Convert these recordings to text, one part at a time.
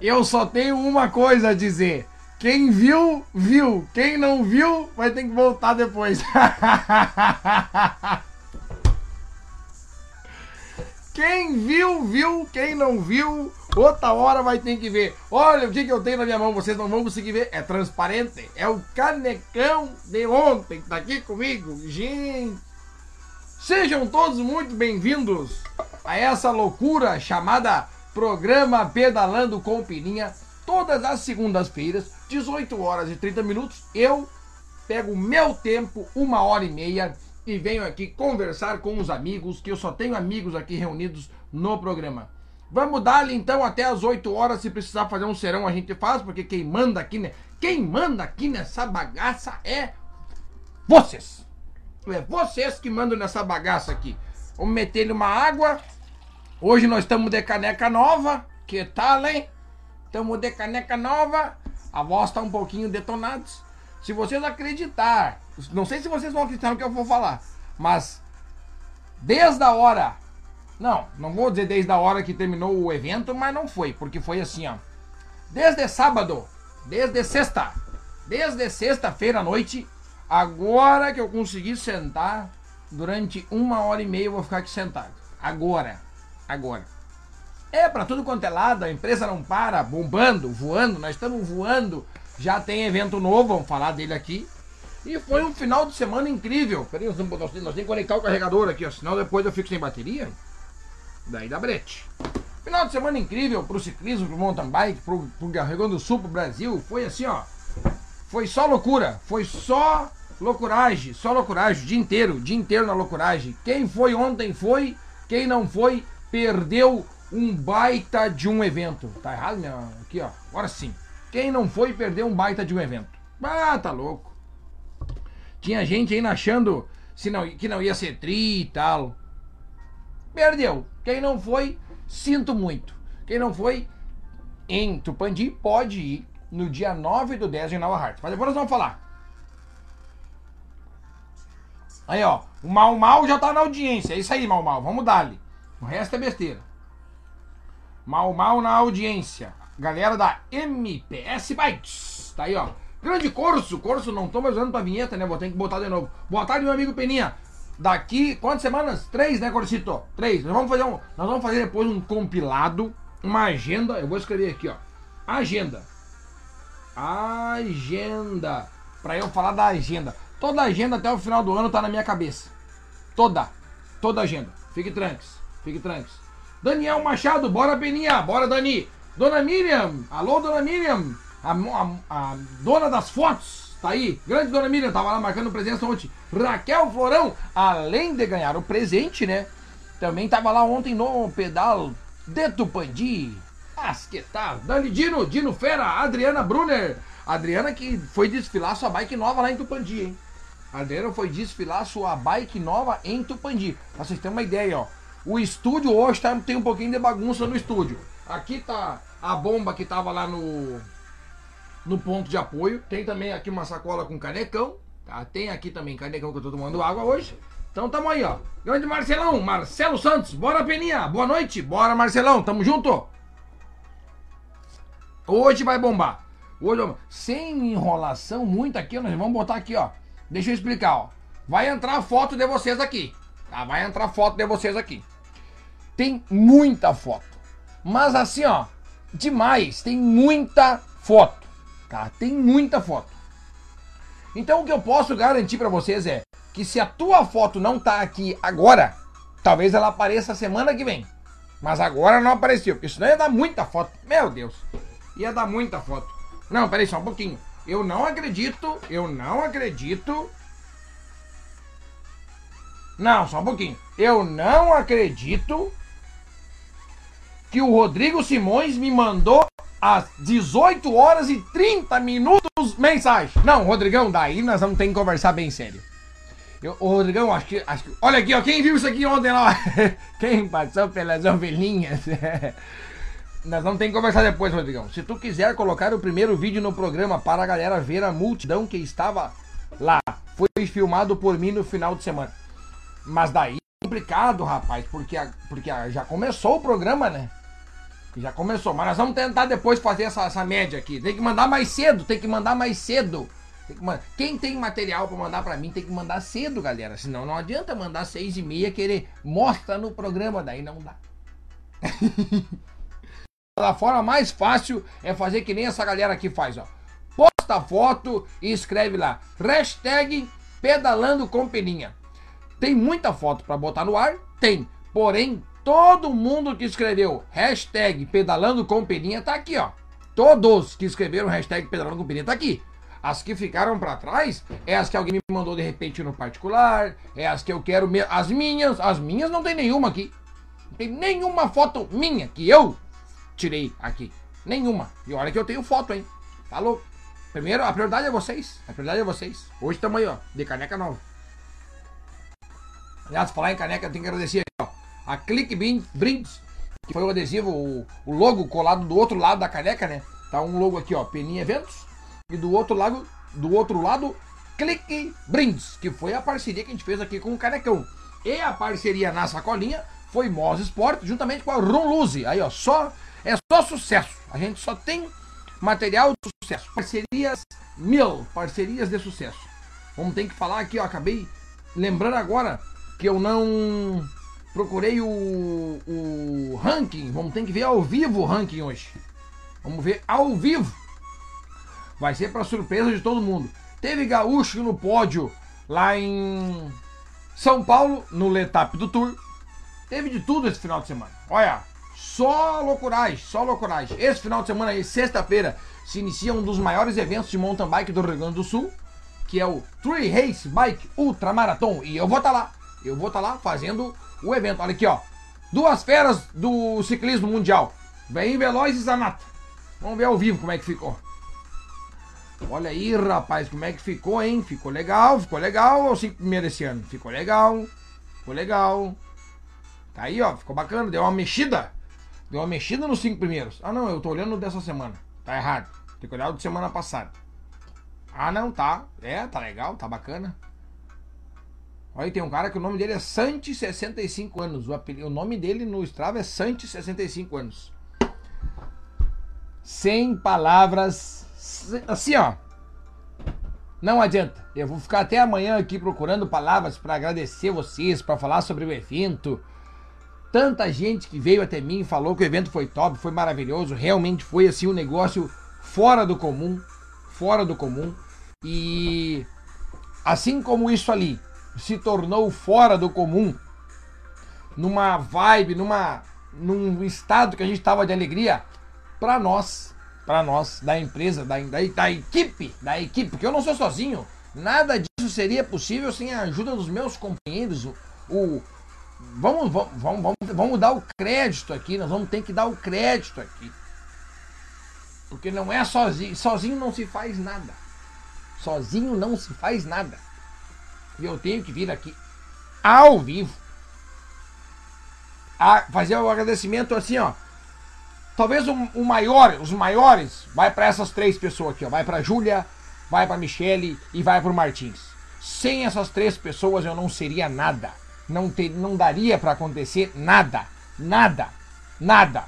eu só tenho uma coisa a dizer. Quem viu, viu. Quem não viu, vai ter que voltar depois. Quem viu, viu. Quem não viu, outra hora vai ter que ver. Olha o que, que eu tenho na minha mão, vocês não vão conseguir ver. É transparente. É o canecão de ontem que tá aqui comigo. Gente. Sejam todos muito bem-vindos a essa loucura chamada Programa Pedalando com Pininha. Todas as segundas-feiras, 18 horas e 30 minutos, eu pego meu tempo, uma hora e meia, e venho aqui conversar com os amigos, que eu só tenho amigos aqui reunidos no programa. Vamos dar-lhe então até as 8 horas, se precisar fazer um serão a gente faz, porque quem manda aqui, né? Quem manda aqui nessa bagaça é vocês. É vocês que mandam nessa bagaça aqui. Vamos meter-lhe uma água. Hoje nós estamos de caneca nova. Que tal, hein? Estamos de caneca nova. A voz está um pouquinho detonada. Se vocês acreditar, não sei se vocês vão acreditar no que eu vou falar, mas desde a hora, não, não vou dizer desde a hora que terminou o evento, mas não foi, porque foi assim, ó. Desde sábado, desde sexta, desde sexta-feira à noite, agora que eu consegui sentar, durante uma hora e meia eu vou ficar aqui sentado. Agora, agora. É, para tudo quanto é lado, a empresa não para, bombando, voando, nós estamos voando. Já tem evento novo, vamos falar dele aqui. E foi um final de semana incrível. Peraí, nós temos, que conectar o carregador aqui, ó, senão depois eu fico sem bateria. Daí dá brete. Final de semana incrível pro ciclismo, pro mountain bike, pro, pro Grande do Sul, pro Brasil. Foi assim, ó. Foi só loucura. Foi só loucuragem. Só loucuragem. O dia inteiro. O dia inteiro na loucuragem. Quem foi ontem foi. Quem não foi, perdeu um baita de um evento. Tá errado, minha? Aqui, ó. Agora sim. Quem não foi, perdeu um baita de um evento. Ah, tá louco. Tinha gente ainda achando se não, que não ia ser tri e tal. Perdeu. Quem não foi, sinto muito. Quem não foi, em Tupandi, pode ir no dia 9 do 10 em Nova Hart. Mas depois nós vamos falar. Aí, ó. O Mal Mal já tá na audiência. É isso aí, Mal Mal. Vamos dar-lhe. O resto é besteira. Mal Mal na audiência. Galera da MPS Bikes. Tá aí, ó. Grande Corso. Corso, não tô mais usando pra vinheta, né? Vou ter que botar de novo. Boa tarde, meu amigo Peninha. Daqui, quantas semanas? Três, né, Corsito? Três. Nós vamos fazer um. Nós vamos fazer depois um compilado, uma agenda. Eu vou escrever aqui, ó. Agenda. Agenda. Pra eu falar da agenda. Toda agenda até o final do ano tá na minha cabeça. Toda. Toda agenda. Fique tranques. Fique tranques. Daniel Machado, bora Peninha, bora Dani. Dona Miriam, alô Dona Miriam, a, a, a, dona das fotos, tá aí. Grande Dona Miriam, tava lá marcando presença ontem. Raquel Florão, além de ganhar o presente, né? Também tava lá ontem no pedal de Tupandi. Mas que tal? Dani Dino, Dino Fera, Adriana Brunner. Adriana que foi desfilar sua bike nova lá em Tupandi, hein? Adriana foi desfilar sua bike nova em Tupandi. Pra vocês terem uma ideia, ó. O estúdio hoje tá, tem um pouquinho de bagunça no estúdio. Aqui tá a bomba que tava lá no no ponto de apoio. Tem também aqui uma sacola com canecão, tá? Tem aqui também canecão que eu tô tomando água hoje. Então tamo aí, ó. Grande Marcelão, Marcelo Santos, bora Peninha, boa noite, bora Marcelão, tamo junto. Hoje vai bombar. Hoje, sem enrolação muito aqui, nós vamos botar aqui, ó. Deixa eu explicar, ó. Vai entrar foto de vocês aqui. Tá? Vai entrar foto de vocês aqui. Tem muita foto. Mas assim, ó, demais. Tem muita foto. Tá? Tem muita foto. Então o que eu posso garantir para vocês é que se a tua foto não tá aqui agora, talvez ela apareça semana que vem. Mas agora não apareceu, porque senão ia dar muita foto. Meu Deus. Ia dar muita foto. Não, peraí só um pouquinho. Eu não acredito, eu não acredito. Não, só um pouquinho. Eu não acredito que o Rodrigo Simões me mandou às 18 horas e 30 minutos mensagem. Não, Rodrigão, daí nós vamos ter que conversar bem sério. Eu, o Rodrigão, acho que, acho que. Olha aqui, ó. Quem viu isso aqui ontem lá? Quem passou pelas ovelhinhas? Nós vamos ter que conversar depois, Rodrigão. Se tu quiser colocar o primeiro vídeo no programa para a galera ver a multidão que estava lá. Foi filmado por mim no final de semana. Mas daí é complicado, rapaz, porque, a, porque a, já começou o programa, né? Já começou, mas nós vamos tentar depois fazer essa, essa média aqui. Tem que mandar mais cedo, tem que mandar mais cedo. Tem que mandar. Quem tem material para mandar para mim tem que mandar cedo, galera. Senão não adianta mandar seis e meia querer mostra no programa, daí não dá. a forma mais fácil é fazer que nem essa galera aqui faz, ó. Posta foto e escreve lá. Hashtag pedalando com peninha. Tem muita foto para botar no ar? Tem. Porém, todo mundo que escreveu hashtag pedalando com peninha tá aqui, ó. Todos que escreveram hashtag pedalando com peninha tá aqui. As que ficaram para trás é as que alguém me mandou de repente no particular, é as que eu quero, me... as minhas, as minhas não tem nenhuma aqui. Não tem nenhuma foto minha que eu tirei aqui. Nenhuma. E olha que eu tenho foto, hein? Tá louco? Primeiro, a prioridade é vocês. A prioridade é vocês. Hoje estamos aí, ó, de caneca nova. Aliás, falar em caneca, eu tenho que agradecer ó, a Click Brindes, que foi o adesivo, o, o, logo colado do outro lado da caneca, né? Tá um logo aqui, ó, Peninha Eventos. E do outro lado, do outro lado, Click Brindes, que foi a parceria que a gente fez aqui com o Canecão. E a parceria na sacolinha foi Moz Sport, juntamente com a Rum Luzi. Aí, ó, só, é só sucesso. A gente só tem material de sucesso. Parcerias mil, parcerias de sucesso. Vamos ter que falar aqui, ó, acabei lembrando agora que eu não procurei o, o ranking. Vamos ter que ver ao vivo o ranking hoje. Vamos ver ao vivo. Vai ser para surpresa de todo mundo. Teve gaúcho no pódio lá em São Paulo, no Letap do Tour. Teve de tudo esse final de semana. Olha, só loucuragem, só loucuragem. Esse final de semana aí, sexta-feira, se inicia um dos maiores eventos de mountain bike do Rio Grande do Sul, que é o Tree Race Bike Ultra Marathon. E eu vou estar tá lá eu vou estar tá lá fazendo o evento. Olha aqui, ó. Duas feras do ciclismo mundial. Bem Veloz e Zanata. Vamos ver ao vivo como é que ficou. Olha aí, rapaz, como é que ficou, hein? Ficou legal, ficou legal ou cinco primeiros esse ano? Ficou legal, ficou legal. Tá aí, ó, ficou bacana, deu uma mexida. Deu uma mexida nos cinco primeiros. Ah, não, eu tô olhando dessa semana. Tá errado. Tem que olhar o de semana passada. Ah, não, tá. É, tá legal, tá bacana. Olha, tem um cara que o nome dele é Santi 65 anos. O, apelido, o nome dele no Strava é Santi 65 anos. Sem palavras. Assim, ó. Não adianta. Eu vou ficar até amanhã aqui procurando palavras para agradecer vocês, para falar sobre o evento. Tanta gente que veio até mim falou que o evento foi top, foi maravilhoso. Realmente foi assim um negócio fora do comum, fora do comum. E assim como isso ali se tornou fora do comum, numa vibe, numa num estado que a gente estava de alegria, para nós, para nós da empresa, da, da, da equipe, da equipe, porque eu não sou sozinho. Nada disso seria possível sem a ajuda dos meus companheiros. O, o vamos, vamos, vamos, vamos dar o crédito aqui, nós vamos ter que dar o crédito aqui. Porque não é sozinho, sozinho não se faz nada. Sozinho não se faz nada. E eu tenho que vir aqui ao vivo a fazer o um agradecimento assim, ó. Talvez o, o maior, os maiores, vai para essas três pessoas aqui, ó. Vai para Júlia, vai para Michele e vai para Martins. Sem essas três pessoas eu não seria nada. Não, ter, não daria para acontecer nada. Nada. Nada.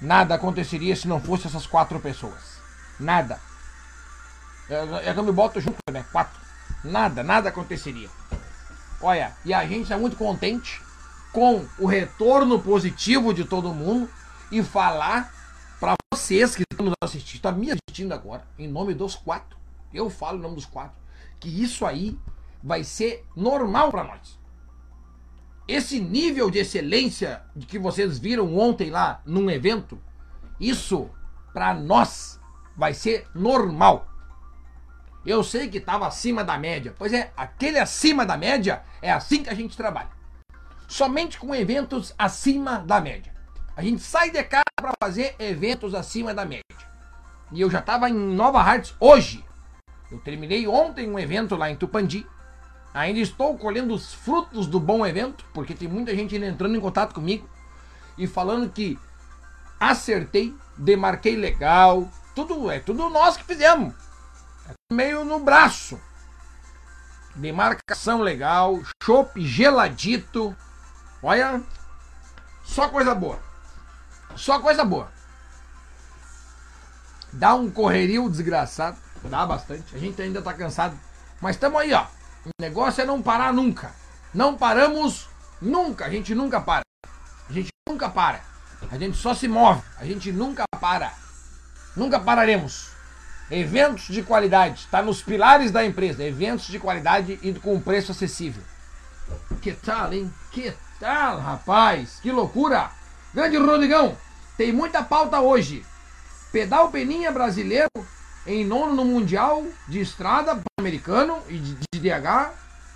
Nada aconteceria se não fosse essas quatro pessoas. Nada. É, é que eu me boto junto, né? Quatro. Nada, nada aconteceria. Olha, e a gente está muito contente com o retorno positivo de todo mundo e falar para vocês que estão nos assistindo, está me assistindo agora, em nome dos quatro, eu falo em nome dos quatro, que isso aí vai ser normal para nós. Esse nível de excelência de que vocês viram ontem lá num evento, isso para nós vai ser normal. Eu sei que estava acima da média. Pois é, aquele acima da média é assim que a gente trabalha. Somente com eventos acima da média. A gente sai de casa para fazer eventos acima da média. E eu já estava em Nova Hartz hoje. Eu terminei ontem um evento lá em Tupandi. Ainda estou colhendo os frutos do bom evento, porque tem muita gente entrando em contato comigo e falando que acertei, demarquei legal, tudo é tudo nós que fizemos meio no braço. Demarcação legal, chopp geladito. Olha, só coisa boa. Só coisa boa. Dá um correrio desgraçado. Dá bastante. A gente ainda tá cansado. Mas estamos aí, ó. O negócio é não parar nunca. Não paramos nunca. A gente nunca para. A gente nunca para. A gente só se move. A gente nunca para. Nunca pararemos. Eventos de qualidade. Está nos pilares da empresa. Eventos de qualidade e com preço acessível. Que tal, hein? Que tal, rapaz? Que loucura! Grande Rodrigão, tem muita pauta hoje. Pedal Peninha brasileiro em nono no Mundial de Estrada Pan-Americano e de, de DH.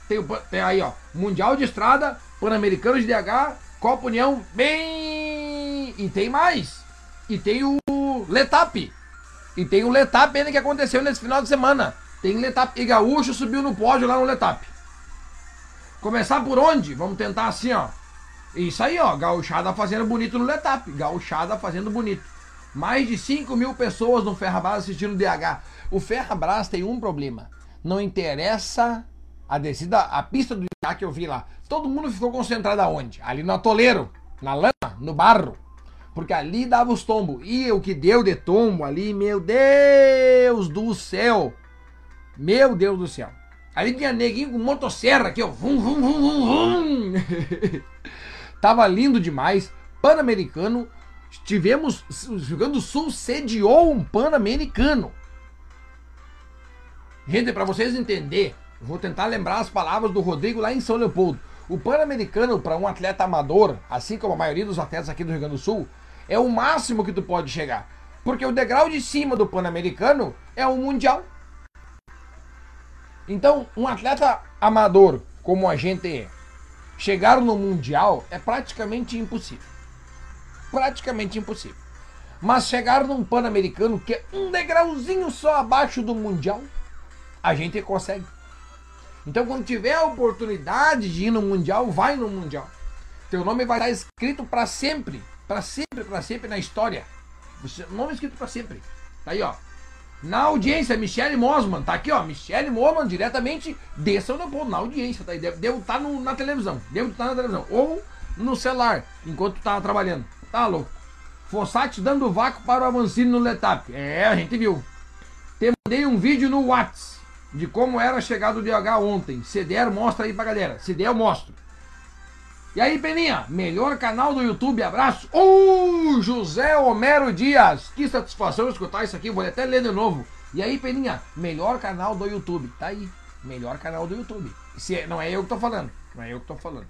Tem, tem, aí, ó. Mundial de Estrada, Pan-Americano de DH, Copa União, bem. E tem mais. E tem o Letap. E tem o Letap ainda que aconteceu nesse final de semana. Tem Letap. E Gaúcho subiu no pódio lá no Letap. Começar por onde? Vamos tentar assim, ó. Isso aí, ó. Gauchada fazendo bonito no Letap. Gauchada fazendo bonito. Mais de 5 mil pessoas no Ferrabras assistindo DH. O Ferrabras tem um problema. Não interessa a descida, a pista do DH que eu vi lá. Todo mundo ficou concentrado aonde? Ali no atoleiro, na lama, no barro. Porque ali dava os tombos. E o que deu de tombo ali, meu Deus do céu. Meu Deus do céu. Ali tinha neguinho com motosserra aqui, ó. Vum, vum, vum, vum, vum. Tava lindo demais. Pan-Americano. Tivemos. O Rio Grande do Sul sediou um Pan-Americano. Gente, para vocês entenderem, vou tentar lembrar as palavras do Rodrigo lá em São Leopoldo. O Pan-Americano, para um atleta amador, assim como a maioria dos atletas aqui do Rio Grande do Sul, é o máximo que tu pode chegar. Porque o degrau de cima do Pan-Americano é o Mundial. Então, um atleta amador como a gente é, chegar no Mundial é praticamente impossível. Praticamente impossível. Mas chegar num Pan-Americano, que é um degrauzinho só abaixo do Mundial, a gente consegue. Então, quando tiver a oportunidade de ir no Mundial, vai no Mundial. Teu nome vai estar escrito para sempre. Para sempre, para sempre na história. Nome escrito para sempre. Tá aí, ó. Na audiência, Michele Mosman, tá aqui, ó. Michele Mosman, diretamente de São Leopoldo, na audiência, tá aí. Deve, estar tá na televisão. Deve estar tá na televisão. Ou no celular, enquanto tava trabalhando. Tá louco. Fossati dando vácuo para o Avancini no Letap. É, a gente viu. Te mandei um vídeo no Whats de como era a chegada do DH ontem. Se der, mostra aí pra galera. Se der, eu mostro. E aí, Peninha, melhor canal do YouTube, abraço. Uh, José Homero Dias. Que satisfação escutar isso aqui, vou até ler de novo. E aí, Peninha, melhor canal do YouTube. Tá aí, melhor canal do YouTube. Se é, não é eu que tô falando, não é eu que tô falando.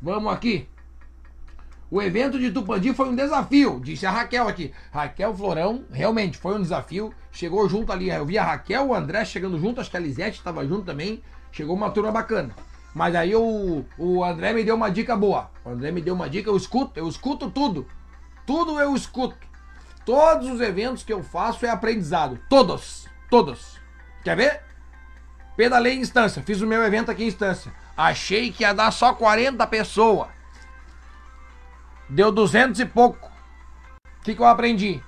Vamos aqui. O evento de Tupandi foi um desafio, disse a Raquel aqui. Raquel Florão, realmente foi um desafio. Chegou junto ali, eu vi a Raquel, o André chegando junto, acho que a Lisete estava junto também. Chegou uma turma bacana. Mas aí o, o André me deu uma dica boa. O André me deu uma dica, eu escuto, eu escuto tudo. Tudo eu escuto. Todos os eventos que eu faço é aprendizado. Todos. Todos. Quer ver? Pedalei em instância. Fiz o meu evento aqui em instância. Achei que ia dar só 40 pessoas. Deu 200 e pouco. O que, que eu aprendi?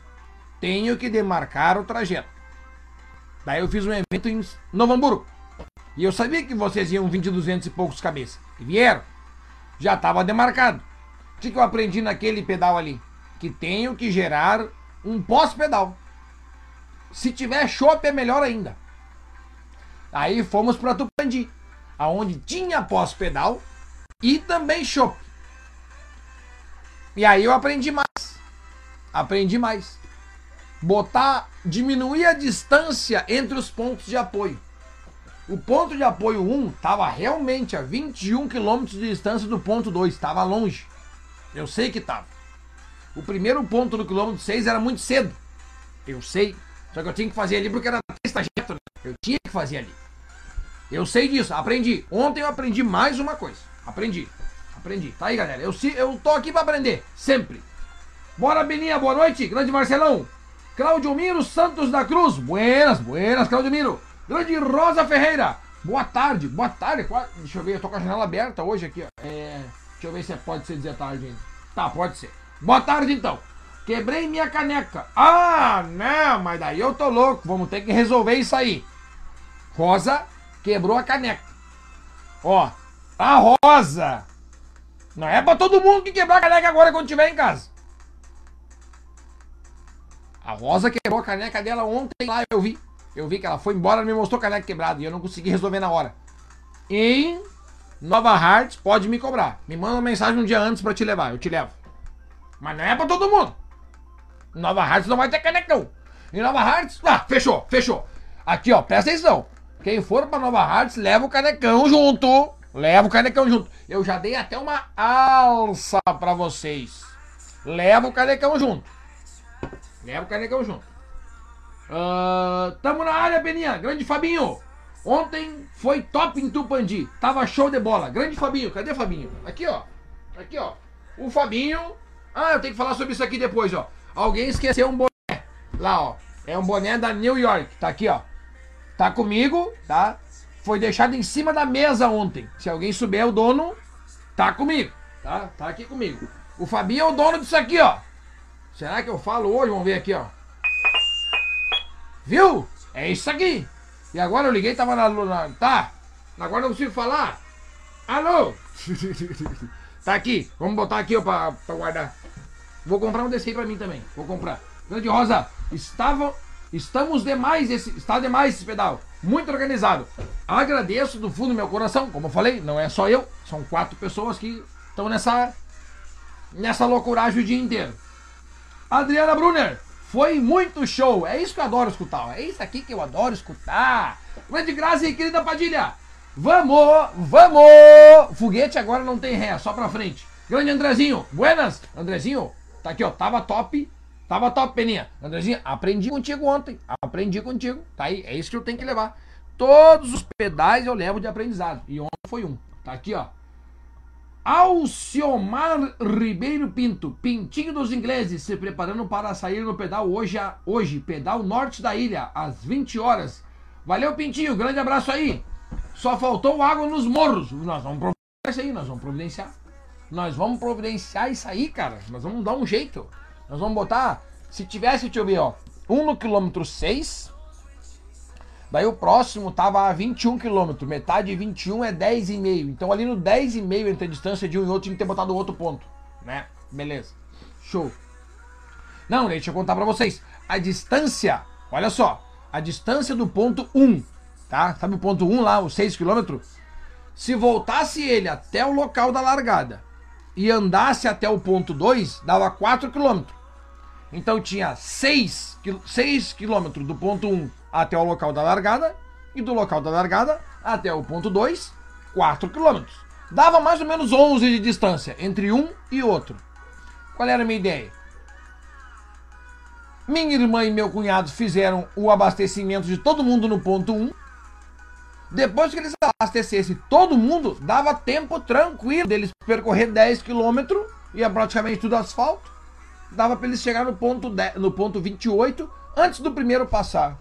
Tenho que demarcar o trajeto. Daí eu fiz um evento em Novo Hamburgo. E eu sabia que vocês iam vir de 200 e poucos cabeças. E vieram. Já estava demarcado. O que, eu aprendi naquele pedal ali? Que tenho que gerar um pós-pedal. Se tiver chopp é melhor ainda. Aí fomos para Tupandi, aonde tinha pós-pedal e também chopp. E aí eu aprendi mais. Aprendi mais. Botar, diminuir a distância entre os pontos de apoio. O ponto de apoio 1 estava realmente a 21 km de distância do ponto 2, estava longe. Eu sei que estava. O primeiro ponto do quilômetro 6 era muito cedo. Eu sei. Só que eu tinha que fazer ali porque era estagiário. Né? Eu tinha que fazer ali. Eu sei disso, aprendi. Ontem eu aprendi mais uma coisa. Aprendi. Aprendi. Tá aí, galera. Eu, eu tô aqui para aprender. Sempre. Bora, Beninha. Boa noite. Grande Marcelão. Claudio Miro Santos da Cruz. Buenas, buenas, Claudio Miro. Grande Rosa Ferreira. Boa tarde, boa tarde. Deixa eu ver, eu tô com a janela aberta hoje aqui. É, deixa eu ver se pode ser dizer tarde ainda. Tá, pode ser. Boa tarde então. Quebrei minha caneca. Ah, não, mas daí eu tô louco. Vamos ter que resolver isso aí. Rosa quebrou a caneca. Ó, a Rosa. Não é pra todo mundo que quebrar a caneca agora quando tiver em casa. A Rosa quebrou a caneca dela ontem lá, eu vi. Eu vi que ela foi embora me mostrou a caneca quebrada e eu não consegui resolver na hora. Em Nova Hearts, pode me cobrar. Me manda uma mensagem um dia antes pra te levar, eu te levo. Mas não é pra todo mundo. Nova Hearts não vai ter canecão. Em Nova Hearts, ah, fechou, fechou. Aqui, ó, presta atenção. Quem for pra Nova Hearts, leva o canecão junto. Leva o canecão junto. Eu já dei até uma alça pra vocês. Leva o canecão junto. Leva o canecão junto. Uh, tamo na área, Beninha. Grande Fabinho. Ontem foi top em Tupandi. Tava show de bola. Grande Fabinho. Cadê Fabinho? Aqui, ó. Aqui, ó. O Fabinho. Ah, eu tenho que falar sobre isso aqui depois, ó. Alguém esqueceu um boné. Lá, ó. É um boné da New York. Tá aqui, ó. Tá comigo, tá? Foi deixado em cima da mesa ontem. Se alguém souber o dono, tá comigo. Tá? Tá aqui comigo. O Fabinho é o dono disso aqui, ó. Será que eu falo hoje? Vamos ver aqui, ó. Viu? É isso aqui. E agora eu liguei, tava na. na tá? Agora não consigo falar. Alô? tá aqui. Vamos botar aqui, ó, pra, pra guardar. Vou comprar um desse aí pra mim também. Vou comprar. Grande Rosa, estava, estamos demais esse, está demais esse pedal. Muito organizado. Agradeço do fundo do meu coração. Como eu falei, não é só eu. São quatro pessoas que estão nessa nessa loucuragem o dia inteiro. Adriana Brunner, foi muito show. É isso que eu adoro escutar. É isso aqui que eu adoro escutar. Grande Graça e querida Padilha. Vamos, vamos! Foguete agora não tem ré, só pra frente. Grande Andrezinho, buenas. Andrezinho, tá aqui, ó. Tava top. Tava top, Peninha. Andrezinho, aprendi contigo ontem. Aprendi contigo. Tá aí, é isso que eu tenho que levar. Todos os pedais eu levo de aprendizado. E ontem foi um. Tá aqui, ó. Alciomar Ribeiro Pinto, Pintinho dos ingleses, se preparando para sair no pedal hoje, hoje, pedal norte da ilha, às 20 horas. Valeu, Pintinho, grande abraço aí. Só faltou água nos morros. Nós vamos providenciar isso aí, nós vamos providenciar. Nós vamos providenciar isso aí, cara. Nós vamos dar um jeito. Nós vamos botar, se tivesse, deixa eu ver, ó, um no quilômetro 6, Daí o próximo tava a 21 km, metade de 21 é 10,5. Então ali no 10,5 entre a distância de um e outro tinha que ter botado outro ponto, né? Beleza. Show. Não, deixa eu contar para vocês. A distância, olha só, a distância do ponto 1, tá? Sabe o ponto 1 lá, os 6 km? Se voltasse ele até o local da largada e andasse até o ponto 2, dava 4 km. Então tinha 6, 6 km do ponto 1 até o local da largada e do local da largada até o ponto 2, 4 km. Dava mais ou menos 11 de distância entre um e outro. Qual era a minha ideia? Minha irmã e meu cunhado fizeram o abastecimento de todo mundo no ponto 1. Depois que eles abastecessem todo mundo, dava tempo tranquilo deles percorrer 10 km e é praticamente tudo asfalto. Dava para eles chegar no ponto, 10, no ponto 28 antes do primeiro passar.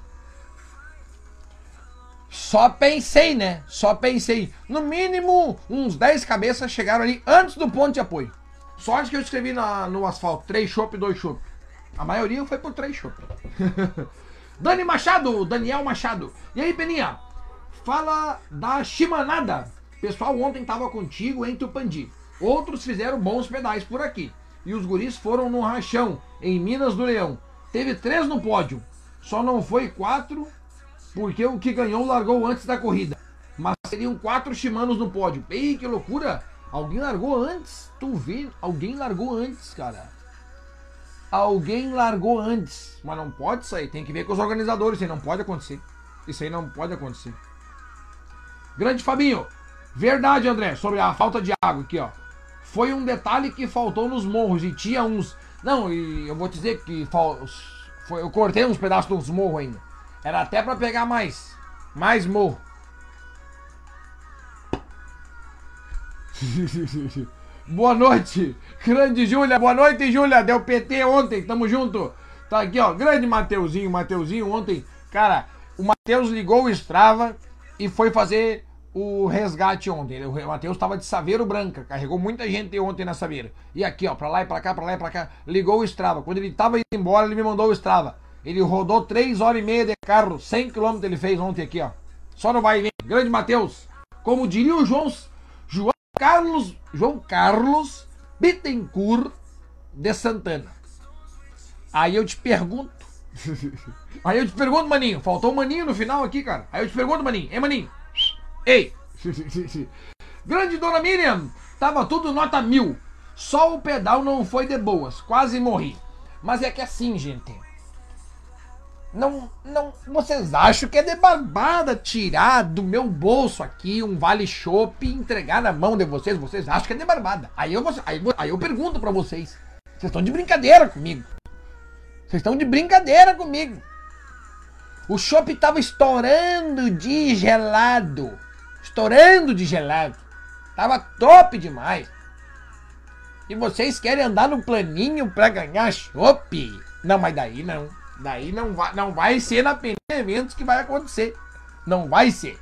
Só pensei, né? Só pensei. No mínimo, uns 10 cabeças chegaram ali antes do ponto de apoio. Sorte que eu escrevi na, no asfalto: 3 chopp, 2 chopp. A maioria foi por 3 chopp. Dani Machado, Daniel Machado. E aí, Peninha? Fala da chimanada. Pessoal, ontem tava contigo em Tupandi. Outros fizeram bons pedais por aqui. E os guris foram no rachão, em Minas do Leão. Teve três no pódio. Só não foi quatro porque o que ganhou largou antes da corrida. Mas seriam quatro Shimanos no pódio. Ei, que loucura! Alguém largou antes. Tu vê? Alguém largou antes, cara. Alguém largou antes. Mas não pode sair. Tem que ver com os organizadores. Isso aí não pode acontecer. Isso aí não pode acontecer. Grande Fabinho. Verdade, André. Sobre a falta de água aqui, ó. Foi um detalhe que faltou nos morros. E tinha uns. Não, e eu vou dizer que. Foi, eu cortei uns pedaços dos morros ainda. Era até para pegar mais. Mais morro. Boa noite, grande Júlia. Boa noite, Júlia. Deu PT ontem, tamo junto. Tá aqui, ó. Grande Mateuzinho. Mateuzinho ontem, cara, o Mateus ligou o Strava e foi fazer o resgate ontem. O Matheus estava de Saveiro Branca, carregou muita gente ontem na Saveira. E aqui, ó, pra lá e pra cá, pra lá e pra cá, ligou o Strava. Quando ele tava indo embora, ele me mandou o Strava. Ele rodou 3 horas e meia de carro, 100 km ele fez ontem aqui, ó. Só no vai vem. Grande Matheus. Como diria o João, João Carlos, João Carlos Bittencourt de Santana. Aí eu te pergunto, Aí eu te pergunto, maninho, faltou um maninho no final aqui, cara. Aí eu te pergunto, maninho, é maninho? Ei! Grande Dona Miriam, tava tudo nota mil. Só o pedal não foi de boas, quase morri. Mas é que assim, gente. Não, não, vocês acham que é de barbada tirar do meu bolso aqui um vale chopp e entregar na mão de vocês? Vocês acham que é de barbada? Aí eu, aí, aí eu pergunto para vocês. Vocês estão de brincadeira comigo? Vocês estão de brincadeira comigo? O chopp tava estourando de gelado. Estourando de gelado. Tava top demais. E vocês querem andar no planinho para ganhar chopp? Não, mas daí não. Daí não vai, não vai ser na Peninha Eventos que vai acontecer. Não vai ser.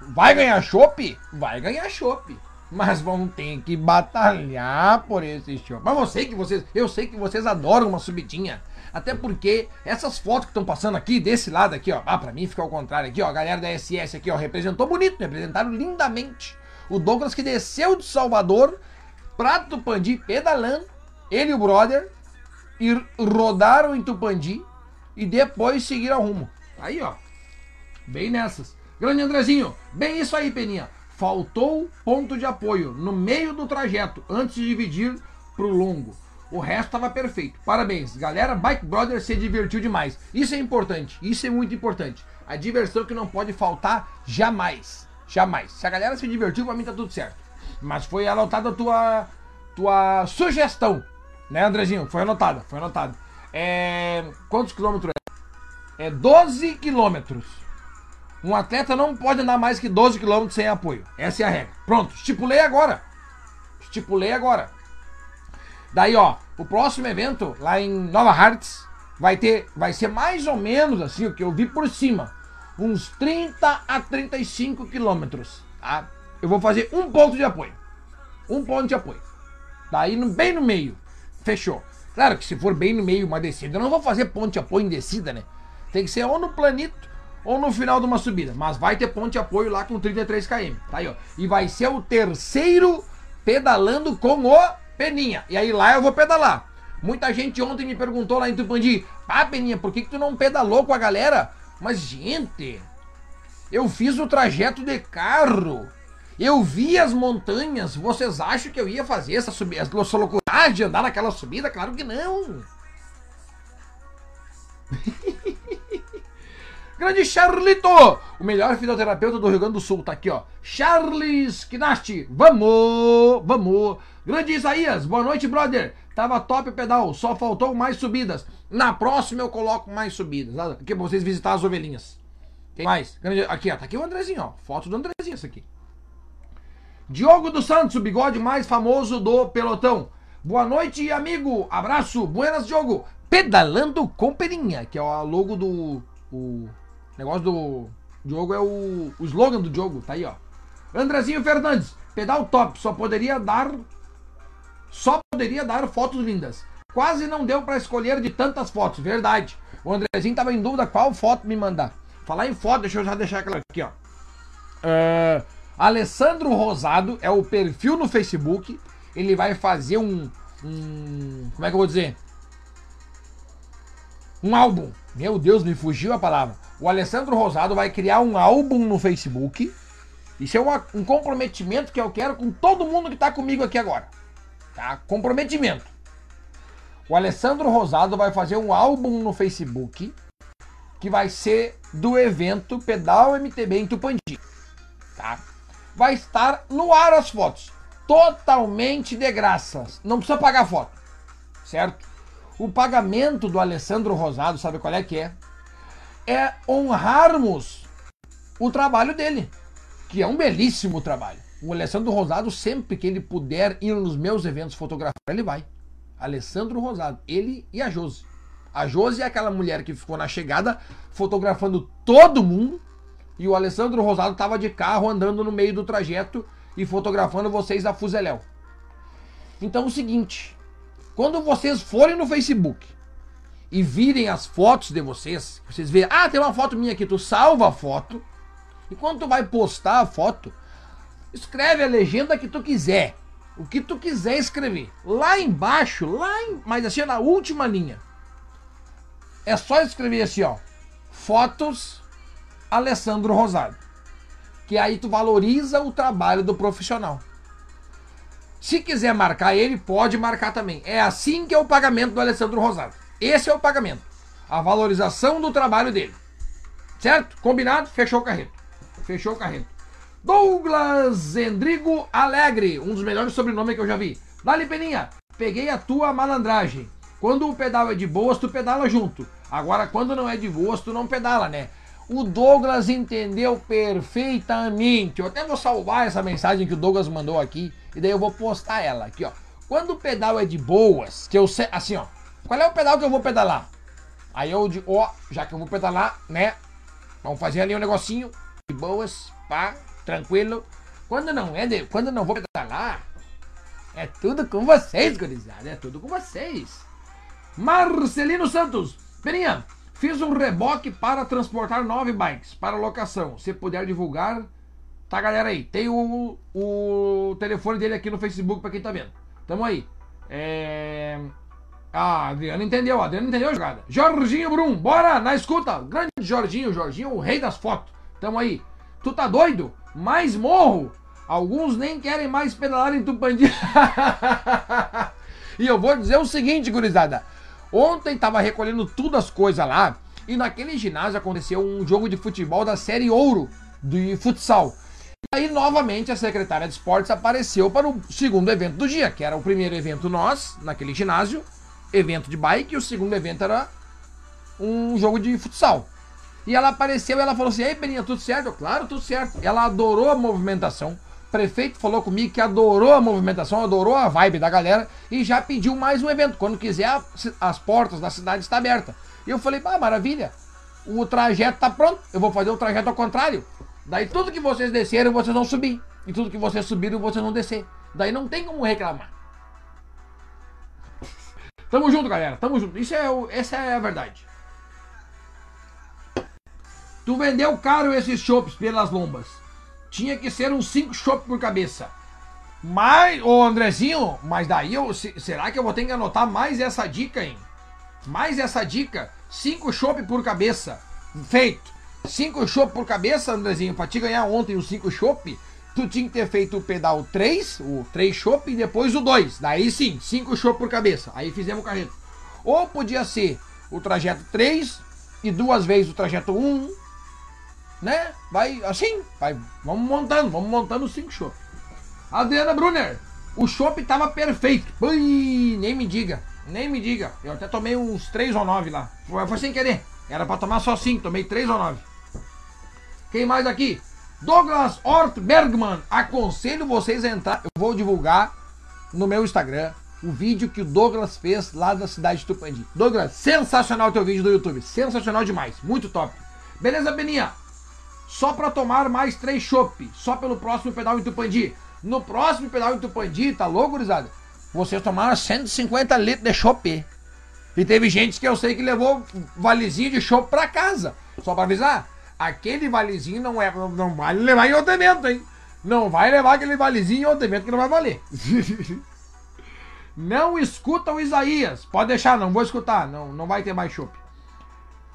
Vai ganhar chopp? Vai ganhar chopp. Mas vão ter que batalhar por esse chopp. Mas eu sei que vocês, eu sei que vocês adoram uma subidinha. Até porque essas fotos que estão passando aqui, desse lado aqui, ó. Ah, pra mim fica ao contrário aqui, ó. A galera da SS aqui, ó, representou bonito, representaram lindamente. O Douglas que desceu de Salvador pra Tupandi pedalando, ele e o brother, e rodaram em Tupandi e depois seguiram rumo. Aí, ó. Bem nessas. Grande Andrezinho, bem isso aí, Peninha. Faltou ponto de apoio no meio do trajeto antes de dividir pro longo. O resto estava perfeito. Parabéns, galera. Bike Brother se divertiu demais. Isso é importante. Isso é muito importante. A diversão que não pode faltar jamais. Jamais. Se a galera se divertiu, pra mim tá tudo certo. Mas foi anotada a tua, tua sugestão né, Andrezinho? Foi anotado, foi anotado. É... Quantos quilômetros é? É 12 quilômetros. Um atleta não pode andar mais que 12 quilômetros sem apoio. Essa é a regra. Pronto, estipulei agora. Estipulei agora. Daí, ó, o próximo evento lá em Nova Hartz vai ter, vai ser mais ou menos assim, o que eu vi por cima, uns 30 a 35 quilômetros, tá? Eu vou fazer um ponto de apoio. Um ponto de apoio. Daí bem no meio fechou. Claro que se for bem no meio uma descida, eu não vou fazer ponte apoio em descida, né? Tem que ser ou no planito ou no final de uma subida. Mas vai ter ponte apoio lá com 33 km. Tá aí, ó. E vai ser o terceiro pedalando com o Peninha. E aí lá eu vou pedalar. Muita gente ontem me perguntou lá em Tupandi: Ah, Peninha, por que, que tu não pedalou com a galera? Mas, gente, eu fiz o trajeto de carro. Eu vi as montanhas. Vocês acham que eu ia fazer essa subida, essa loucura de andar naquela subida? Claro que não. Grande Charlito, o melhor fisioterapeuta do Rio Grande do Sul, tá aqui, ó. Charles Knast, vamos, vamos. Grande Isaías, boa noite, brother. Tava top o pedal, só faltou mais subidas. Na próxima eu coloco mais subidas, tá? aqui pra vocês visitar as ovelhinhas. Tem mais? Grande... Aqui, ó, tá aqui o Andrezinho, ó. Foto do Andrezinho, essa aqui. Diogo dos Santos, o bigode mais famoso do pelotão. Boa noite, amigo. Abraço. Buenas, Diogo. Pedalando com Peninha, que é o logo do. O negócio do. Diogo é o, o slogan do Diogo, tá aí, ó. Andrezinho Fernandes, pedal top, só poderia dar. Só poderia dar fotos lindas. Quase não deu para escolher de tantas fotos, verdade. O Andrezinho tava em dúvida qual foto me mandar. Falar em foto, deixa eu já deixar aquela aqui, ó. Uh, Alessandro Rosado é o perfil no Facebook. Ele vai fazer um, um. Como é que eu vou dizer? Um álbum. Meu Deus, me fugiu a palavra. O Alessandro Rosado vai criar um álbum no Facebook. Isso é uma, um comprometimento que eu quero com todo mundo que está comigo aqui agora. Tá? Comprometimento. O Alessandro Rosado vai fazer um álbum no Facebook que vai ser do evento Pedal MTB em Tupandi. Tá? Vai estar no ar as fotos. Totalmente de graça. Não precisa pagar foto. Certo? O pagamento do Alessandro Rosado, sabe qual é que é? É honrarmos o trabalho dele, que é um belíssimo trabalho. O Alessandro Rosado, sempre que ele puder ir nos meus eventos fotografar, ele vai. Alessandro Rosado, ele e a Josi. A Josi é aquela mulher que ficou na chegada fotografando todo mundo e o Alessandro Rosado estava de carro andando no meio do trajeto e fotografando vocês a fuzeléu. Então o seguinte, quando vocês forem no Facebook e virem as fotos de vocês, vocês verem, ah, tem uma foto minha aqui, tu salva a foto, e quando tu vai postar a foto, escreve a legenda que tu quiser, o que tu quiser escrever. Lá embaixo, lá em, mas assim na última linha, é só escrever assim, ó. Fotos Alessandro Rosário. Que aí tu valoriza o trabalho do profissional. Se quiser marcar ele, pode marcar também. É assim que é o pagamento do Alessandro Rosário. Esse é o pagamento. A valorização do trabalho dele. Certo? Combinado? Fechou o carreto. Fechou o carreto. Douglas Endrigo Alegre, um dos melhores sobrenomes que eu já vi. Dali Peninha, peguei a tua malandragem. Quando o pedal é de boas, tu pedala junto. Agora, quando não é de boas, tu não pedala, né? O Douglas entendeu perfeitamente. Eu até vou salvar essa mensagem que o Douglas mandou aqui e daí eu vou postar ela aqui, ó. Quando o pedal é de boas, que eu sei, assim, ó. Qual é o pedal que eu vou pedalar? Aí eu digo, ó, já que eu vou pedalar, né? Vamos fazer ali um negocinho de boas, pá, tranquilo. Quando não é de, quando não vou pedalar, é tudo com vocês, gurizada, é tudo com vocês. Marcelino Santos, Peninha, Fiz um reboque para transportar nove bikes para locação. Se puder divulgar, tá galera aí. Tem o, o telefone dele aqui no Facebook para quem tá vendo. Tamo aí. É... Ah, Adriano entendeu, Adriano entendeu a jogada. Jorginho Brum, bora na escuta. Grande Jorginho, Jorginho, o rei das fotos. Tamo aí. Tu tá doido? Mais morro? Alguns nem querem mais pedalar em Tupandi. e eu vou dizer o seguinte, gurizada. Ontem tava recolhendo tudo as coisas lá e naquele ginásio aconteceu um jogo de futebol da série Ouro de futsal. E aí novamente a secretária de esportes apareceu para o segundo evento do dia, que era o primeiro evento nós, naquele ginásio, evento de bike, e o segundo evento era um jogo de futsal. E ela apareceu e ela falou assim: Ei, Beninha, tudo certo? Claro, tudo certo. Ela adorou a movimentação prefeito falou comigo que adorou a movimentação, adorou a vibe da galera e já pediu mais um evento. Quando quiser, as portas da cidade estão abertas. E eu falei, ah, maravilha, o trajeto tá pronto, eu vou fazer o trajeto ao contrário. Daí tudo que vocês desceram, vocês vão subir. E tudo que vocês subiram, vocês vão descer. Daí não tem como reclamar. Tamo junto, galera. Tamo junto. Isso é, o, essa é a verdade. Tu vendeu caro esses chopps pelas lombas tinha que ser uns 5 chopp por cabeça. Mas, ô Andrezinho, mas daí eu. Será que eu vou ter que anotar mais essa dica, hein? Mais essa dica. 5 chopp por cabeça. Feito. 5 chopp por cabeça, Andrezinho, pra te ganhar ontem os 5 chopp, tu tinha que ter feito o pedal 3, o 3 chopp, e depois o 2. Daí sim, 5 chopp por cabeça. Aí fizemos o carreto. Ou podia ser o trajeto 3 e duas vezes o trajeto 1, né? Vai assim, vai, vamos montando, vamos montando os cinco chopp. Adriana Brunner, o chopp tava perfeito. Ui, nem me diga, nem me diga. Eu até tomei uns 3 ou 9 lá. Foi, foi sem querer. Era para tomar só 5, tomei 3 ou 9. Quem mais aqui? Douglas Ort Bergman. Aconselho vocês a entrar. Eu vou divulgar no meu Instagram o vídeo que o Douglas fez lá da cidade de Tupandi. Douglas, sensacional teu vídeo do YouTube. Sensacional demais. Muito top. Beleza, Beninha? Só para tomar mais três chopp, só pelo próximo pedal em Tupandi. No próximo pedal em Tupandi, tá louco, gurizada? Vocês tomaram 150 litros de chopp. E teve gente que eu sei que levou valezinho de chopp para casa. Só para avisar, aquele valezinho não é não vale levar em outro evento, hein? Não vai levar aquele valezinho em outro evento que não vai valer. não escuta o Isaías. Pode deixar, não vou escutar. Não, não vai ter mais chopp.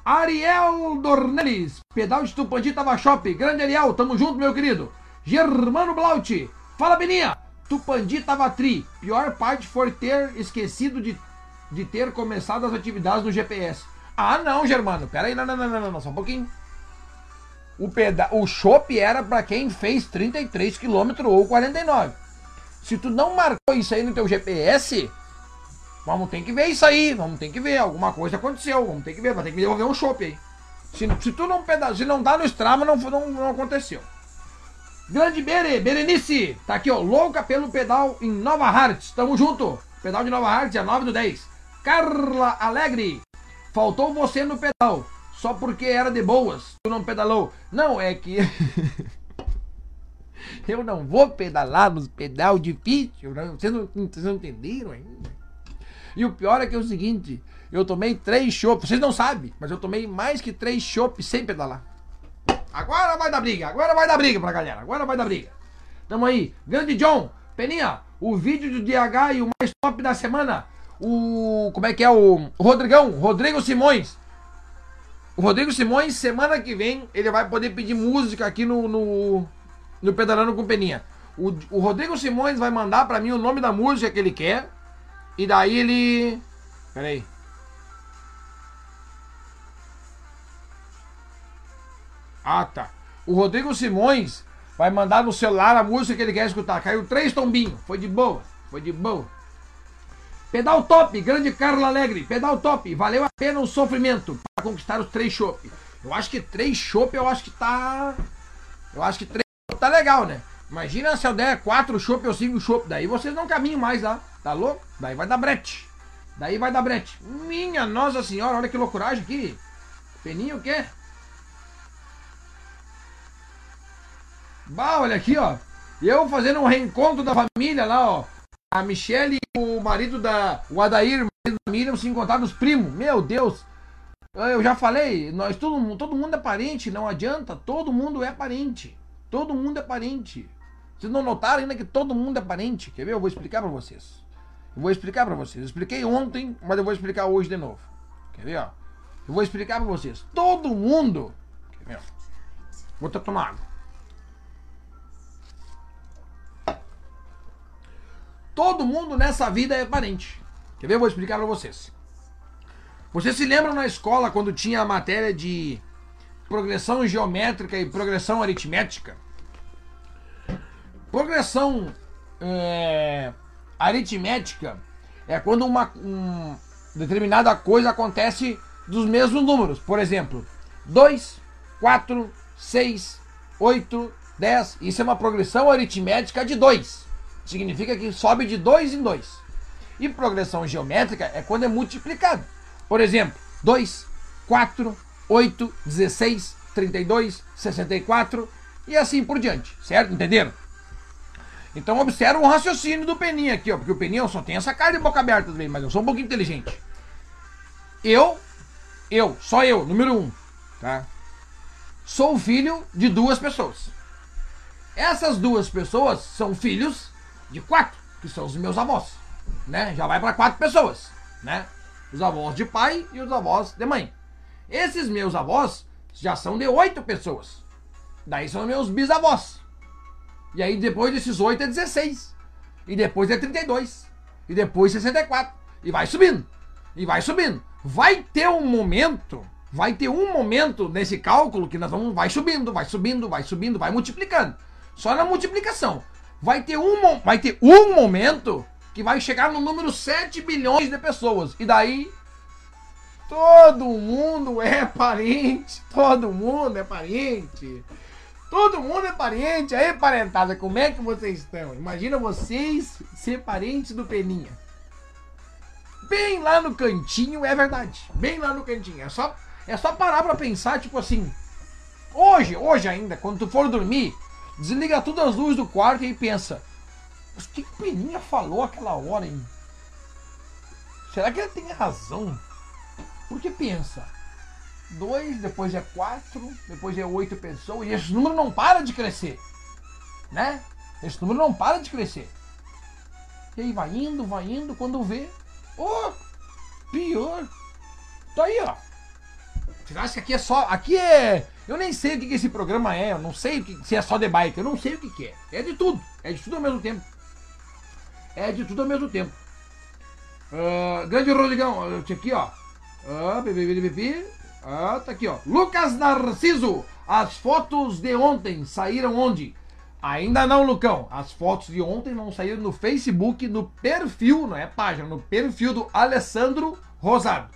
Ariel Dornelis, pedal de Tupandi Tava Shop. Grande Ariel, tamo junto, meu querido. Germano Blaut, fala Beninha. Tupandi Tava Tri. Pior parte foi ter esquecido de, de ter começado as atividades no GPS. Ah, não, Germano. Pera aí, não, não, não, não, só um pouquinho. O, peda o chopp era para quem fez 33 km ou 49. Se tu não marcou isso aí no teu GPS, Vamos ter que ver isso aí, vamos ter que ver. Alguma coisa aconteceu, vamos ter que ver, vai ter que me devolver um chopp aí. Se, se tu não peda se não dá no Strava, não, não, não aconteceu. Grande Bere, Berenice, tá aqui ó, louca pelo pedal em Nova Hartz, tamo junto. Pedal de Nova Hartz, é 9 do 10. Carla Alegre, faltou você no pedal, só porque era de boas, tu não pedalou. Não, é que... Eu não vou pedalar nos pedal difícil, vocês não, vocês não entenderam ainda? E o pior é que é o seguinte: eu tomei três chopps, vocês não sabem, mas eu tomei mais que três chopps sem pedalar. Agora vai dar briga, agora vai dar briga pra galera, agora vai dar briga. Tamo aí, grande John, Peninha, o vídeo do DH e o mais top da semana, o. Como é que é? O Rodrigão, Rodrigo Simões. O Rodrigo Simões, semana que vem, ele vai poder pedir música aqui no, no, no Pedalando com Peninha. O, o Rodrigo Simões vai mandar pra mim o nome da música que ele quer. E daí ele. Pera aí. Ah, tá. O Rodrigo Simões vai mandar no celular a música que ele quer escutar. Caiu três tombinhos. Foi de boa. Foi de boa. Pedal top, grande Carlos Alegre. Pedal top, valeu a pena o sofrimento para conquistar os três chopp. Eu acho que três chopp, eu acho que tá. Eu acho que três tá legal, né? Imagina se eu der quatro chopp ou cinco chopp. Daí vocês não caminham mais lá. Tá louco? Daí vai dar brete. Daí vai dar brete. Minha Nossa Senhora, olha que loucuragem aqui. Peninho o quê? Bah, olha aqui, ó. Eu fazendo um reencontro da família lá, ó. A Michelle e o marido da. O Adair, o marido da Miriam, se encontraram os primos. Meu Deus. Eu já falei, nós todo, todo mundo é parente, não adianta. Todo mundo é parente. Todo mundo é parente. Vocês não notaram ainda que todo mundo é parente? Quer ver? Eu vou explicar pra vocês. Eu vou explicar pra vocês. Eu expliquei ontem, mas eu vou explicar hoje de novo. Quer ver, ó? Eu vou explicar pra vocês. Todo mundo. Quer ver? Vou tomar água. Todo mundo nessa vida é parente. Quer ver? Eu vou explicar para vocês. Vocês se lembram na escola quando tinha a matéria de progressão geométrica e progressão aritmética? Progressão é, aritmética é quando uma um, determinada coisa acontece dos mesmos números. Por exemplo, 2, 4, 6, 8, 10. Isso é uma progressão aritmética de 2. Significa que sobe de 2 em 2. E progressão geométrica é quando é multiplicado. Por exemplo, 2, 4, 8, 16, 32, 64 e assim por diante. Certo? Entenderam? Então observa o raciocínio do Peninha aqui, ó, porque o Peninha só tem essa cara de boca aberta também, mas eu sou um pouquinho inteligente. Eu, eu, só eu, número um, tá? Sou filho de duas pessoas. Essas duas pessoas são filhos de quatro, que são os meus avós, né? Já vai para quatro pessoas, né? Os avós de pai e os avós de mãe. Esses meus avós já são de oito pessoas. Daí são meus bisavós. E aí depois desses oito é 16. E depois é 32. E depois 64. E vai subindo. E vai subindo. Vai ter um momento, vai ter um momento nesse cálculo que nós vamos vai subindo, vai subindo, vai subindo, vai multiplicando. Só na multiplicação vai ter um, vai ter um momento que vai chegar no número 7 bilhões de pessoas. E daí todo mundo é parente, todo mundo é parente. Todo mundo é parente. Aí, parentada, como é que vocês estão? Imagina vocês ser parentes do Peninha. Bem lá no cantinho, é verdade. Bem lá no cantinho. É só, é só parar pra pensar, tipo assim. Hoje, hoje ainda, quando tu for dormir, Desliga todas as luzes do quarto e pensa: Mas o que o Peninha falou aquela hora, hein? Será que ele tem razão? Porque pensa: dois, depois é quatro, depois é oito pessoas, e esse número não para de crescer. Né? Esse número não para de crescer. E aí vai indo, vai indo, quando vê. Oh, pior. Tá aí, ó. Você acha que aqui é só. Aqui é eu nem sei o que, que esse programa é, eu não sei que, se é só de bike, eu não sei o que, que é. É de tudo, é de tudo ao mesmo tempo. É de tudo ao mesmo tempo. Uh, grande Rodrigão, aqui ó. Uh, ah, tá aqui ó. Lucas Narciso, as fotos de ontem saíram onde? Ainda não, Lucão. As fotos de ontem vão sair no Facebook, no perfil, não é página, no perfil do Alessandro Rosado.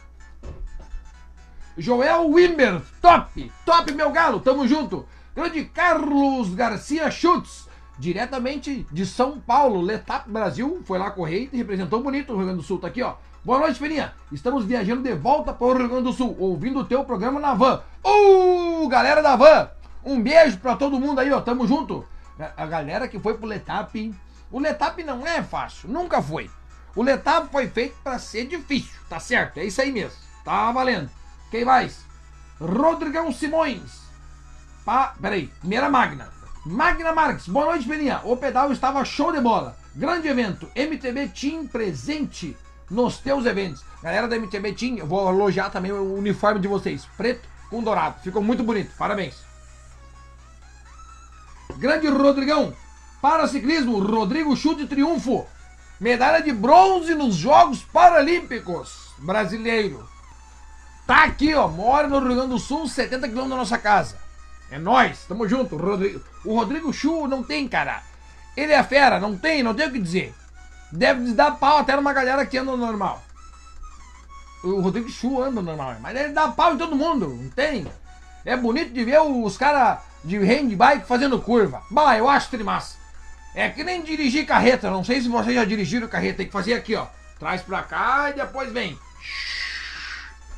Joel Wimber, top, top meu galo, tamo junto. Grande Carlos Garcia Schutz, diretamente de São Paulo, Letap Brasil, foi lá correr e representou bonito o Rio Grande do Sul, tá aqui ó. Boa noite, Ferinha. Estamos viajando de volta para o Rio Grande do Sul, ouvindo o teu programa na van. Uh, galera da van, um beijo para todo mundo aí, ó, tamo junto. A galera que foi pro Letap, o Letap não é fácil, nunca foi. O Letap foi feito para ser difícil, tá certo? É isso aí mesmo, tá valendo. Quem mais? Rodrigão Simões. Pa... Peraí, primeira Magna. Magna Marques, boa noite, Peninha. O pedal estava show de bola. Grande evento. MTB Team presente nos teus eventos. Galera da MTB Team, eu vou elogiar também o uniforme de vocês. Preto, com dourado. Ficou muito bonito. Parabéns. Grande Rodrigão. Para ciclismo, Rodrigo Chute Triunfo. Medalha de bronze nos Jogos Paralímpicos. Brasileiro. Tá aqui, ó. Mora no Rio Grande do Sul, 70 quilômetros da nossa casa. É nós, tamo junto. Rodrigo. O Rodrigo Chu não tem, cara. Ele é fera, não tem, não tem o que dizer. Deve dar pau até numa galera que anda normal. O Rodrigo Chu anda normal, mas ele dá pau em todo mundo, não tem? É bonito de ver os caras de handbike fazendo curva. Bah, eu acho trimassa. É que nem dirigir carreta, não sei se vocês já dirigiram carreta, tem que fazer aqui, ó. Traz pra cá e depois vem.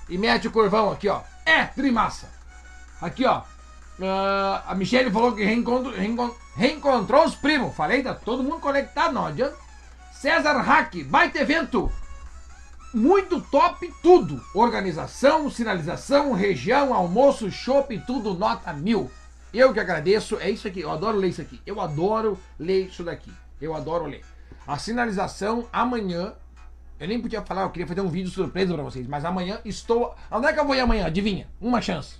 E mete o curvão aqui, ó. É trimassa. Aqui, ó. Uh, a Michelle falou que reencontro, reencontro, reencontrou os primos. Falei, tá todo mundo conectado, não adianta. César Hack, baita evento muito top tudo. Organização, sinalização, região, almoço, shopping, tudo nota mil. Eu que agradeço, é isso aqui, eu adoro ler isso aqui. Eu adoro ler isso daqui. Eu adoro ler. A sinalização amanhã, eu nem podia falar, eu queria fazer um vídeo surpresa para vocês, mas amanhã estou. Onde é que eu vou ir amanhã? Adivinha? Uma chance.